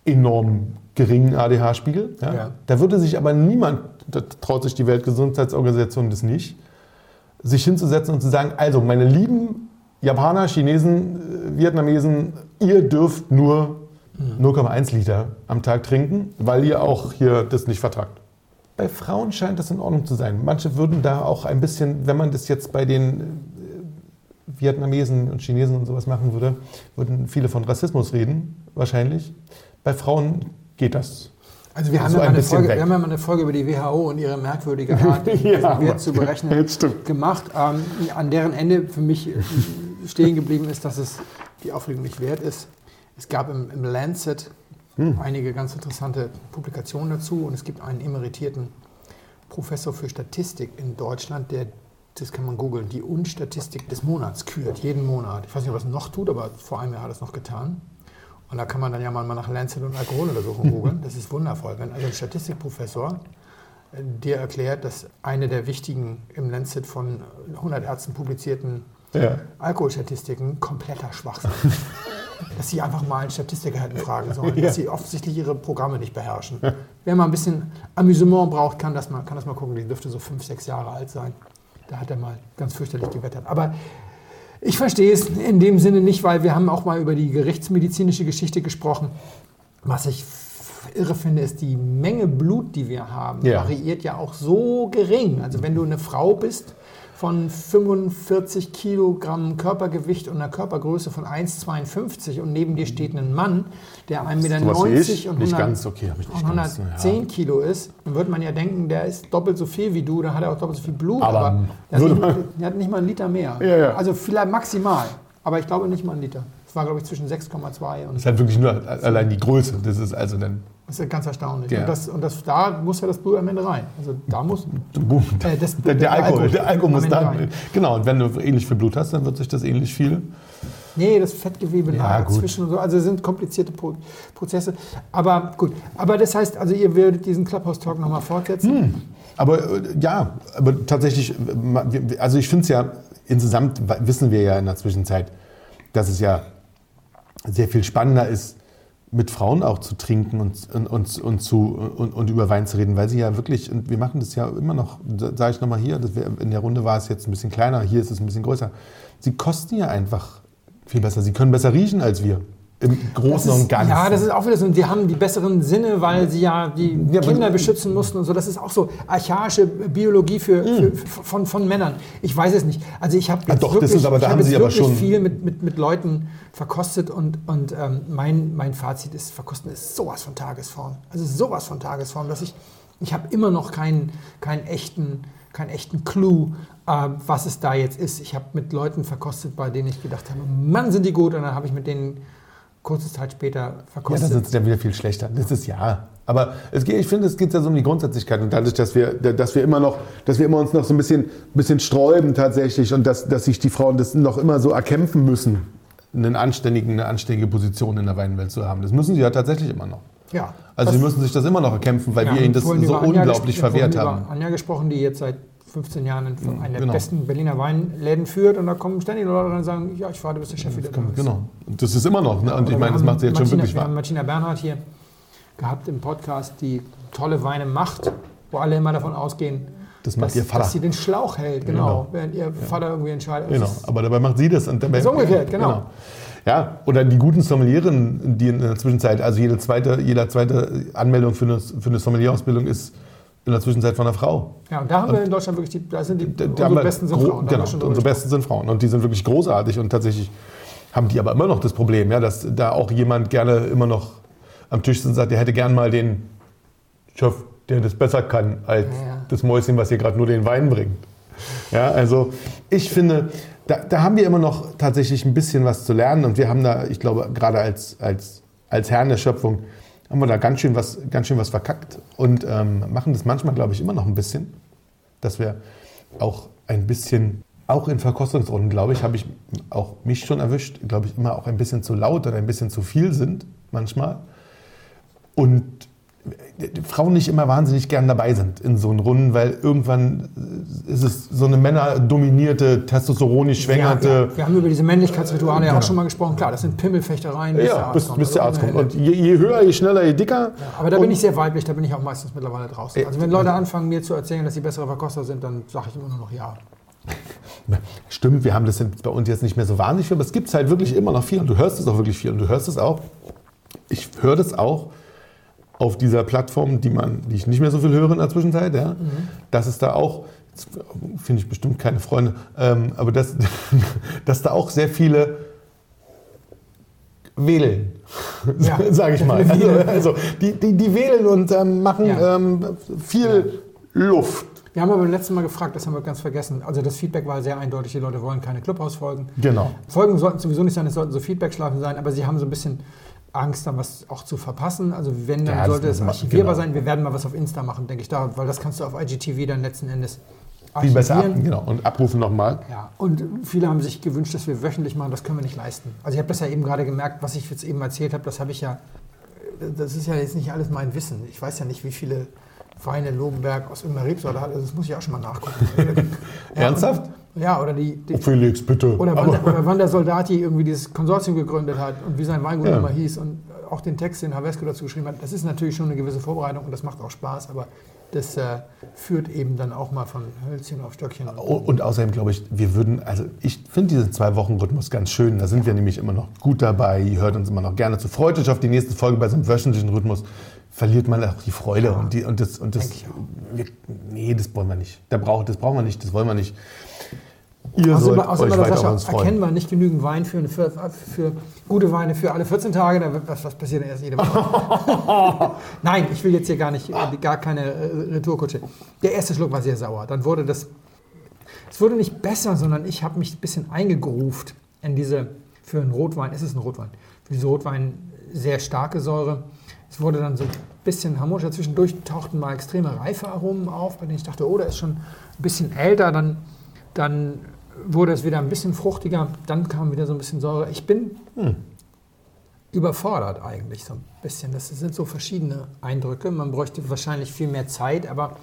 enorm geringen ADH-Spiegel. Ja? Ja. Da würde sich aber niemand, da traut sich die Weltgesundheitsorganisation das nicht, sich hinzusetzen und zu sagen, also meine lieben Japaner, Chinesen, äh, Vietnamesen, ihr dürft nur 0,1 Liter am Tag trinken, weil ihr auch hier das nicht vertragt. Bei Frauen scheint das in Ordnung zu sein. Manche würden da auch ein bisschen, wenn man das jetzt bei den äh, Vietnamesen und Chinesen und sowas machen würde, würden viele von Rassismus reden, wahrscheinlich. Bei Frauen geht das. Also wir haben, So ja mal ein Folge, wir haben ja mal eine Folge über die WHO und ihre merkwürdige Art, Ja, aber- Wert zu berechnen, gemacht, ähm, an deren Ende für mich äh, stehen geblieben ist, dass es die Aufregung nicht wert ist. Es gab im, im Lancet Hm. einige ganz interessante Publikationen dazu und es gibt einen emeritierten Professor für Statistik in Deutschland, der, das kann man googeln, die Unstatistik des Monats kürt, jeden Monat. Ich weiß nicht, ob er es noch tut, aber vor einem Jahr hat er es noch getan. Und da kann man dann ja mal nach Lancet und Alkoholuntersuchungen googeln. Das ist wundervoll. Wenn also ein Statistikprofessor äh, dir erklärt, dass eine der wichtigen im Lancet von 100 Ärzten publizierten Ja. Alkoholstatistiken kompletter Schwachsinn. dass sie einfach mal einen Statistiker hätten fragen sollen, Ja. dass sie offensichtlich ihre Programme nicht beherrschen. Wer mal ein bisschen Amüsement braucht, kann das mal, kann das mal gucken. Die dürfte so fünf, sechs Jahre alt sein. Da hat er mal ganz fürchterlich gewettert. Aber ich verstehe es in dem Sinne nicht, weil wir haben auch mal über die gerichtsmedizinische Geschichte gesprochen. Was ich irre finde, ist die Menge Blut, die wir haben, Ja. variiert ja auch so gering. Also wenn du eine Frau bist von 45 Kilogramm Körpergewicht und einer Körpergröße von 1,52 und neben dir steht ein Mann, der 1,90 Meter ich? und Nicht 100 ganz, okay, hab ich nicht und ganz, 110 ja. Kilo ist, dann würde man ja denken, der ist doppelt so viel wie du, dann hat er auch doppelt so viel Blut, Aber aber, der, hat nicht, der hat nicht mal einen Liter mehr. Ja, ja. Also vielleicht maximal, aber ich glaube nicht mal einen Liter. Es war, glaube ich, zwischen 6,2 und Das ist halt wirklich nur allein die Größe. Das ist also dann. Das ist ganz erstaunlich. Ja. Und, das, und das, da muss ja das Blut am Ende rein. Also da muss Äh, das- der, der, Alkohol, der Alkohol muss dann. rein. Genau, und wenn du ähnlich viel Blut hast, dann wird sich das ähnlich viel. Nee, das Fettgewebe Ja, lagert zwischen und so. Also sind komplizierte Pro Prozesse. Aber gut. Aber das heißt, also ihr würdet diesen Clubhouse-Talk nochmal fortsetzen? Aber äh, ja, aber tatsächlich, äh, also ich finde es ja, insgesamt wissen wir ja in der Zwischenzeit, dass es ja sehr viel spannender ist, mit Frauen auch zu trinken und, und, und, zu, und, und über Wein zu reden, weil sie ja wirklich, und wir machen das ja immer noch, sage ich nochmal hier, wär, in der Runde war es jetzt ein bisschen kleiner, hier ist es ein bisschen größer. Sie kosten ja einfach viel besser, sie können besser riechen als wir, im Das Großen ist, und Ganzen. ja, das ist auch wieder so. Die haben die besseren Sinne, weil sie ja die Ja, Kinder beschützen mussten und so. Das ist auch so archaische Biologie für, für, von, von Männern. Ich weiß es nicht. Also ich habe Ah, jetzt doch, das wirklich, ist aber- da haben hab Sie aber schon- viel mit, mit, mit Leuten verkostet und, und ähm, mein, mein Fazit ist, Verkosten ist sowas von Tagesform. Also sowas von Tagesform, dass ich, ich habe immer noch keinen, keinen echten keinen echten Clou, äh, was es da jetzt ist. Ich habe mit Leuten verkostet, bei denen ich gedacht habe, Mann, sind die gut. Und dann habe ich mit denen kurze Zeit später Ja, da verkostet. sind sie dann wieder viel schlechter. Das ist ja. Aber es geht, ich finde, es geht ja so um die Grundsätzlichkeit. Und dadurch, dass wir, dass wir immer noch, dass wir immer uns noch so ein bisschen, bisschen sträuben tatsächlich und dass, dass sich die Frauen das noch immer so erkämpfen müssen, einen anständigen, eine anständige Position in der Weinwelt zu haben. Das müssen sie ja tatsächlich immer noch. Ja. Also sie müssen sich das immer noch erkämpfen, weil Ja, wir ihnen das so unglaublich verwehrt haben. Anja gesprochen, die jetzt seit 15 Jahren in einer der genau. besten Berliner Weinläden führt und da kommen ständig Leute und sagen, ja, ich warte, bis der Chef wieder da ist. Genau. Und das ist immer noch. Ne? Und ich meine, das macht sie jetzt schon Martina, wirklich Wir haben wahr. Martina Bernhardt hier gehabt im Podcast, die tolle Weine macht, wo alle immer davon ausgehen, Das macht dass, ihr Vater. dass sie den Schlauch hält, genau, Genau. während ihr Vater irgendwie entscheidet. Genau, aber dabei macht sie das. Und dabei, Ist umgekehrt, genau. Ja, oder die guten Sommelieren, die in der Zwischenzeit, also jede zweite, jede zweite Anmeldung für eine, für eine Sommelierausbildung ist in der Zwischenzeit von einer Frau. Ja, und da haben wir in Deutschland wirklich, die, da sind die, Da- unsere wir besten sind Frauen. Genau, unsere besten sind Frauen und die sind wirklich großartig und tatsächlich haben die aber immer noch das Problem, ja, dass da auch jemand gerne immer noch am Tisch sitzt und sagt, der hätte gern mal den Chef, der das besser kann als ja. das Mäuschen, was hier gerade nur den Wein bringt. Ja, also ich finde, da, da haben wir immer noch tatsächlich ein bisschen was zu lernen und wir haben da, ich glaube, gerade als, als, als Herren der Schöpfung, haben wir da ganz schön was, ganz schön was verkackt und ähm, machen das manchmal, glaube ich, immer noch ein bisschen, dass wir auch ein bisschen, auch in Verkostungsrunden, glaube ich, habe ich auch mich schon erwischt, glaube ich, immer auch ein bisschen zu laut oder ein bisschen zu viel sind manchmal. Und Frauen nicht immer wahnsinnig gern dabei sind in so einen Runden, weil irgendwann ist es so eine männerdominierte, testosteronisch schwängerte. Ja, ja. Wir haben über diese Männlichkeitsrituale ja auch schon mal gesprochen. Klar, das sind Pimmelfechtereien, bis der Ja, Arzt bis, kommt. bis der Arzt kommt. Und je, je höher, je schneller, je dicker. Aber da bin ich sehr weiblich, da bin ich auch meistens mittlerweile draußen. Also wenn Leute anfangen, mir zu erzählen, dass sie bessere Verkoster sind, dann sage ich immer nur noch ja. Stimmt, wir haben das bei uns jetzt nicht mehr so wahnsinnig viel, aber es gibt es halt wirklich immer noch viel und du hörst es auch wirklich viel und du hörst es auch. Ich höre das auch auf dieser Plattform, die, man, die ich nicht mehr so viel höre in der Zwischenzeit, ja, dass es da auch, finde ich bestimmt keine Freunde, ähm, aber dass, dass da auch sehr viele wählen, Ja. sage ich mal. Also, also die, die, die wählen und ähm, machen Ja. ähm, viel Luft. Wir haben aber beim letzten Mal gefragt, das haben wir ganz vergessen. Also das Feedback war sehr eindeutig, die Leute wollen keine Clubhouse-Folgen. Genau. Folgen sollten sowieso nicht sein, es sollten so Feedback-Schleifen sein, aber sie haben so ein bisschen Angst, da was auch zu verpassen. Also wenn, dann Ja, sollte es archivierbar genau. sein. Wir werden mal was auf Insta machen, denke ich, da, weil das kannst du auf IGTV dann letzten Endes Viel besser ab, genau. Und abrufen nochmal. Ja, und viele haben sich gewünscht, dass wir wöchentlich machen, das können wir nicht leisten. Also ich habe das ja eben gerade gemerkt, was ich jetzt eben erzählt habe, das habe ich ja, das ist ja jetzt nicht alles mein Wissen. Ich weiß ja nicht, wie viele Weine Lobenberg aus Rebsorte hat, also das muss ich auch schon mal nachgucken. Ja, Ernsthaft? und- Ja, oder die, die Felix, bitte. oder wann, der, oder wann der Soldati irgendwie dieses Konsortium gegründet hat und wie sein Weingut Ja. immer hieß und auch den Text, den Havesco dazu geschrieben hat. Das ist natürlich schon eine gewisse Vorbereitung und das macht auch Spaß, aber das äh, führt eben dann auch mal von Hölzchen auf Stöckchen. Und und außerdem glaube ich, wir würden, also ich finde diesen Zwei-Wochen-Rhythmus ganz schön. Da sind wir nämlich immer noch gut dabei. Ihr hört uns immer noch gerne zu. Freut euch auf die nächste Folge. Bei so einem wöchentlichen Rhythmus verliert man auch die Freude. Und, die, und das, und das wir, nee, das wollen wir nicht. Da braucht, das brauchen wir nicht, das wollen wir nicht. Ihr Außerdem, sollt außerdem euch weiter auf uns Sascha freuen. erkennbar nicht genügend Wein für, für, für gute Weine für alle 14 Tage. Da was, was passiert denn erst jede Woche? Nein, ich will jetzt hier gar nicht, äh, gar keine äh, Retourkutsche. Der erste Schluck war sehr sauer. Dann wurde das, es wurde nicht besser, sondern ich habe mich ein bisschen eingegruft in diese, für einen Rotwein, es ist ein Rotwein, für diese Rotwein sehr starke Säure. Es wurde dann so ein bisschen harmonischer. Zwischendurch tauchten mal extreme Reifearomen auf, bei denen ich dachte, oh, der ist schon ein bisschen älter. Dann, dann wurde es wieder ein bisschen fruchtiger. Dann kam wieder so ein bisschen Säure. Ich bin überfordert eigentlich so ein bisschen. Das sind so verschiedene Eindrücke. Man bräuchte wahrscheinlich viel mehr Zeit, aber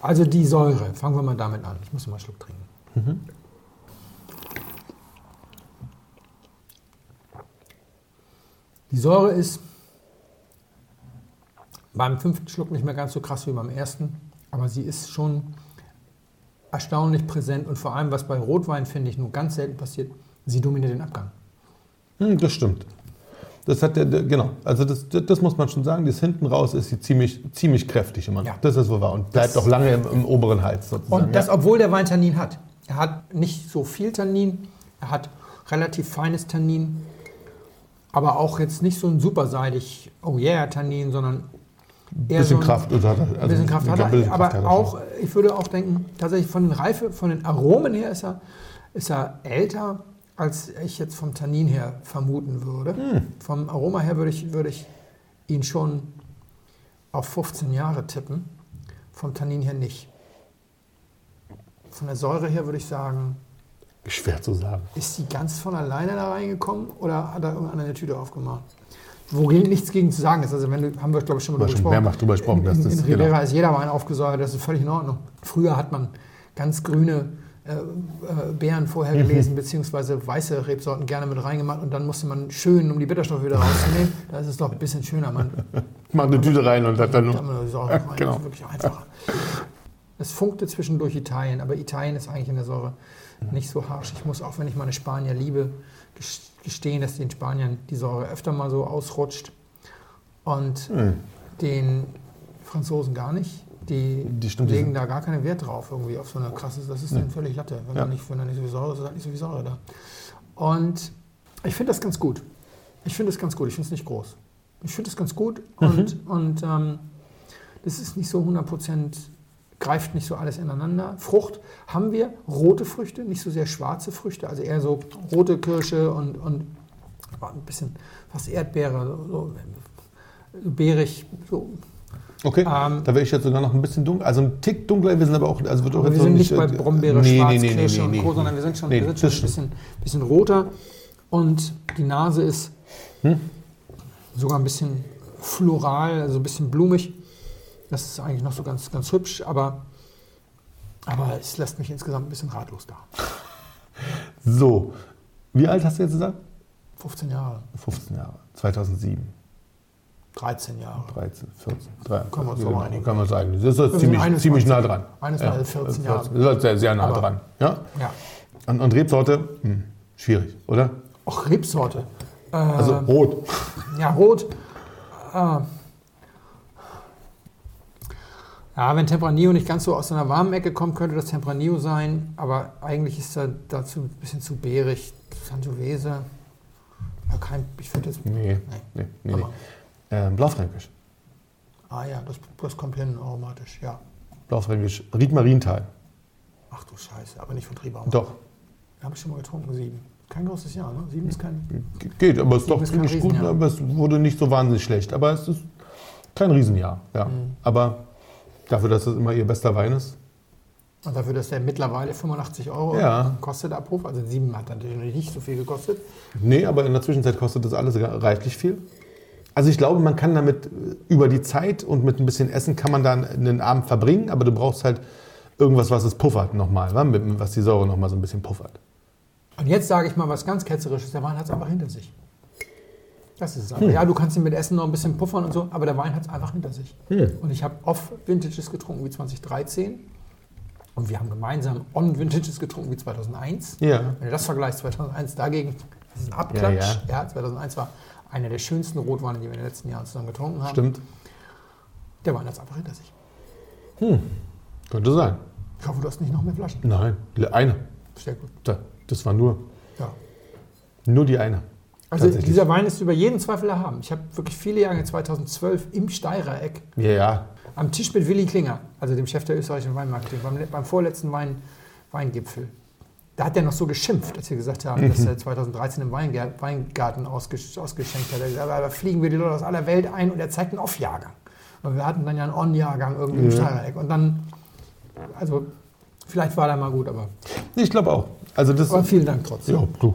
also die Säure, fangen wir mal damit an. Ich muss mal einen Schluck trinken. Die Säure ist beim fünften Schluck nicht mehr ganz so krass wie beim ersten, aber sie ist schon erstaunlich präsent und vor allem, was bei Rotwein, finde ich, nur ganz selten passiert, sie dominiert den Abgang. Hm, das stimmt. Das hat der, der, genau. Also das, das, das muss man schon sagen. Das hinten raus ist sie ziemlich, ziemlich kräftig immer. Ja. Das ist wohl wahr und bleibt auch lange im, im oberen Hals sozusagen. Und das, ja. obwohl der Wein Tannin hat. Er hat nicht so viel Tannin, er hat relativ feines Tannin, aber auch jetzt nicht so ein superseidig, oh yeah, Tannin, sondern bisschen so ein, Kraft. Also hat er, also Ein bisschen Kraft hat er, bisschen aber Kraft hat er auch, schon. ich würde auch denken, tatsächlich von den Reife, von den Aromen her ist er, ist er älter, als ich jetzt vom Tannin her vermuten würde. Hm. Vom Aroma her würde ich, würde ich ihn schon auf 15 Jahre tippen, vom Tannin her nicht. Von der Säure her würde ich sagen, Schwer zu sagen. ist sie ganz von alleine da reingekommen oder hat er irgendeiner eine Tüte aufgemacht? Wo nichts gegen zu sagen ist. Also wenn du, haben wir glaube ich schon mal wir schon mehrmals drüber gesprochen, In, in, das- in Rivera genau. ist jeder Wein aufgesäuert, das ist völlig in Ordnung. Früher hat man ganz grüne äh, äh, Beeren vorher Mhm. gelesen, beziehungsweise weiße Rebsorten gerne mit reingemacht und dann musste man schön, um die Bitterstoffe wieder rauszunehmen, da ist es doch ein bisschen schöner. Man Mach eine Tüte rein und hat dann da nur. hat man Säure rein, genau. das ist wirklich einfacher. Es funkte zwischendurch Italien, aber Italien ist eigentlich in der Säure nicht so harsch. Ich muss auch, wenn ich meine Spanier liebe, gestehen, dass den Spaniern die Säure öfter mal so ausrutscht und Hm. den Franzosen gar nicht. Die, Die stimmt, die legen sind- da gar keinen Wert drauf, irgendwie auf so eine krasse, das ist denen völlig Latte. Wenn, Ja. da nicht, wenn da nicht so viel Säure ist, ist halt nicht so viel Säure da. Und ich finde das ganz gut. Ich finde es ganz gut, ich finde es nicht groß. Ich finde es ganz gut und, und ähm, das ist nicht so 100%, greift nicht so alles ineinander. Frucht haben wir rote Früchte, nicht so sehr schwarze Früchte, also eher so rote Kirsche und, und ein bisschen fast Erdbeere, so, so beerig, so. Okay, Ähm, da wäre ich jetzt sogar noch ein bisschen dunkel. Also ein Tick dunkler, wir sind aber auch. Also wird auch wir jetzt noch sind nicht bei äh, Brombeere, nee, Schwarz, nee, nee, nee, und Co., sondern wir sind schon, wir sind schon ein bisschen, bisschen roter und die Nase ist Hm? sogar ein bisschen floral, also ein bisschen blumig. Das ist eigentlich noch so ganz, ganz hübsch, aber, aber es lässt mich insgesamt ein bisschen ratlos da. So, wie alt hast du jetzt gesagt? 15 Jahre, 15 Jahre. 2007, 13 Jahre. 13, 14, 13. Können wir uns genau, einigen. Kann man sagen. Das ist sind ziemlich, 21. ziemlich nah dran. 21, 14 Jahre. Das ist sehr, sehr nah Aber- dran. Ja? Ja. Und, und Rebsorte? Hm, schwierig, oder? Auch Rebsorte. Äh, Also rot. Ja, rot. Äh, ja, wenn Tempranillo nicht ganz so aus einer warmen Ecke kommt, könnte das Tempranillo sein. Aber eigentlich ist er dazu ein bisschen zu beerig. Sangiovese. Ja, kein, ich finde jetzt. Nee, nee, nee. nee. Ähm, Blaufränkisch. Ah ja, das, das kommt hin aromatisch, ja. Blaufränkisch. Ried Marienthal. Ach du Scheiße, aber nicht von Triebauer. Doch. Habe ich schon mal getrunken, sieben. Kein großes Jahr, ne? Sieben ist kein. Ge- Geht, aber es ist doch ziemlich gut, Riesenjahr. aber es wurde nicht so wahnsinnig schlecht. Aber es ist kein Riesenjahr. Ja. Mhm. Aber dafür, dass es immer ihr bester Wein ist. Und dafür, dass der mittlerweile 85 Euro Ja. kostet, Abruf. Also sieben hat natürlich nicht so viel gekostet. Nee, aber in der Zwischenzeit kostet das alles reichlich viel. Also ich glaube, man kann damit äh, über die Zeit und mit ein bisschen Essen kann man dann einen Abend verbringen, aber du brauchst halt irgendwas, was es puffert nochmal, was die Säure nochmal so ein bisschen puffert. Und jetzt sage ich mal was ganz Ketzerisches. Der Wein hat es einfach hinter sich. Das ist es einfach. Ja, du kannst ihn mit Essen noch ein bisschen puffern und so, aber der Wein hat es einfach hinter sich. Und ich habe off Vintages getrunken wie 2013. Und wir haben gemeinsam on Vintages getrunken wie 2001. Ja. Wenn du das vergleichst, 2001 dagegen, das ist ein Abklatsch. Ja, Ja, 2001 war einer der schönsten Rotweine, die wir in den letzten Jahren zusammen getrunken haben. Stimmt. Der Wein hat es einfach hinter sich. Könnte sein. Ich hoffe, du hast nicht noch mehr Flaschen. Nein, eine. Sehr gut. Da, Das war nur, Ja. nur die eine. Also dieser Wein ist über jeden Zweifel erhaben. Ich habe wirklich viele Jahre 2012 im Steirer Eck Ja, ja. am Tisch mit Willi Klinger, also dem Chef der österreichischen Weinmarketing, beim, beim vorletzten Wein, Weingipfel. Da hat er noch so geschimpft, als wir gesagt haben, dass er 2013 im Weingar Weingarten ausges ausgeschenkt hat. Er gesagt, aber da fliegen wir die Leute aus aller Welt ein und er zeigt einen Off-Jahrgang. Und wir hatten dann ja einen On-Jahrgang irgendwie im Ja. Steirer Eck. Und dann, also vielleicht war der mal gut, aber, Ich glaube auch. Also das. aber vielen Dank trotzdem. Ja, du.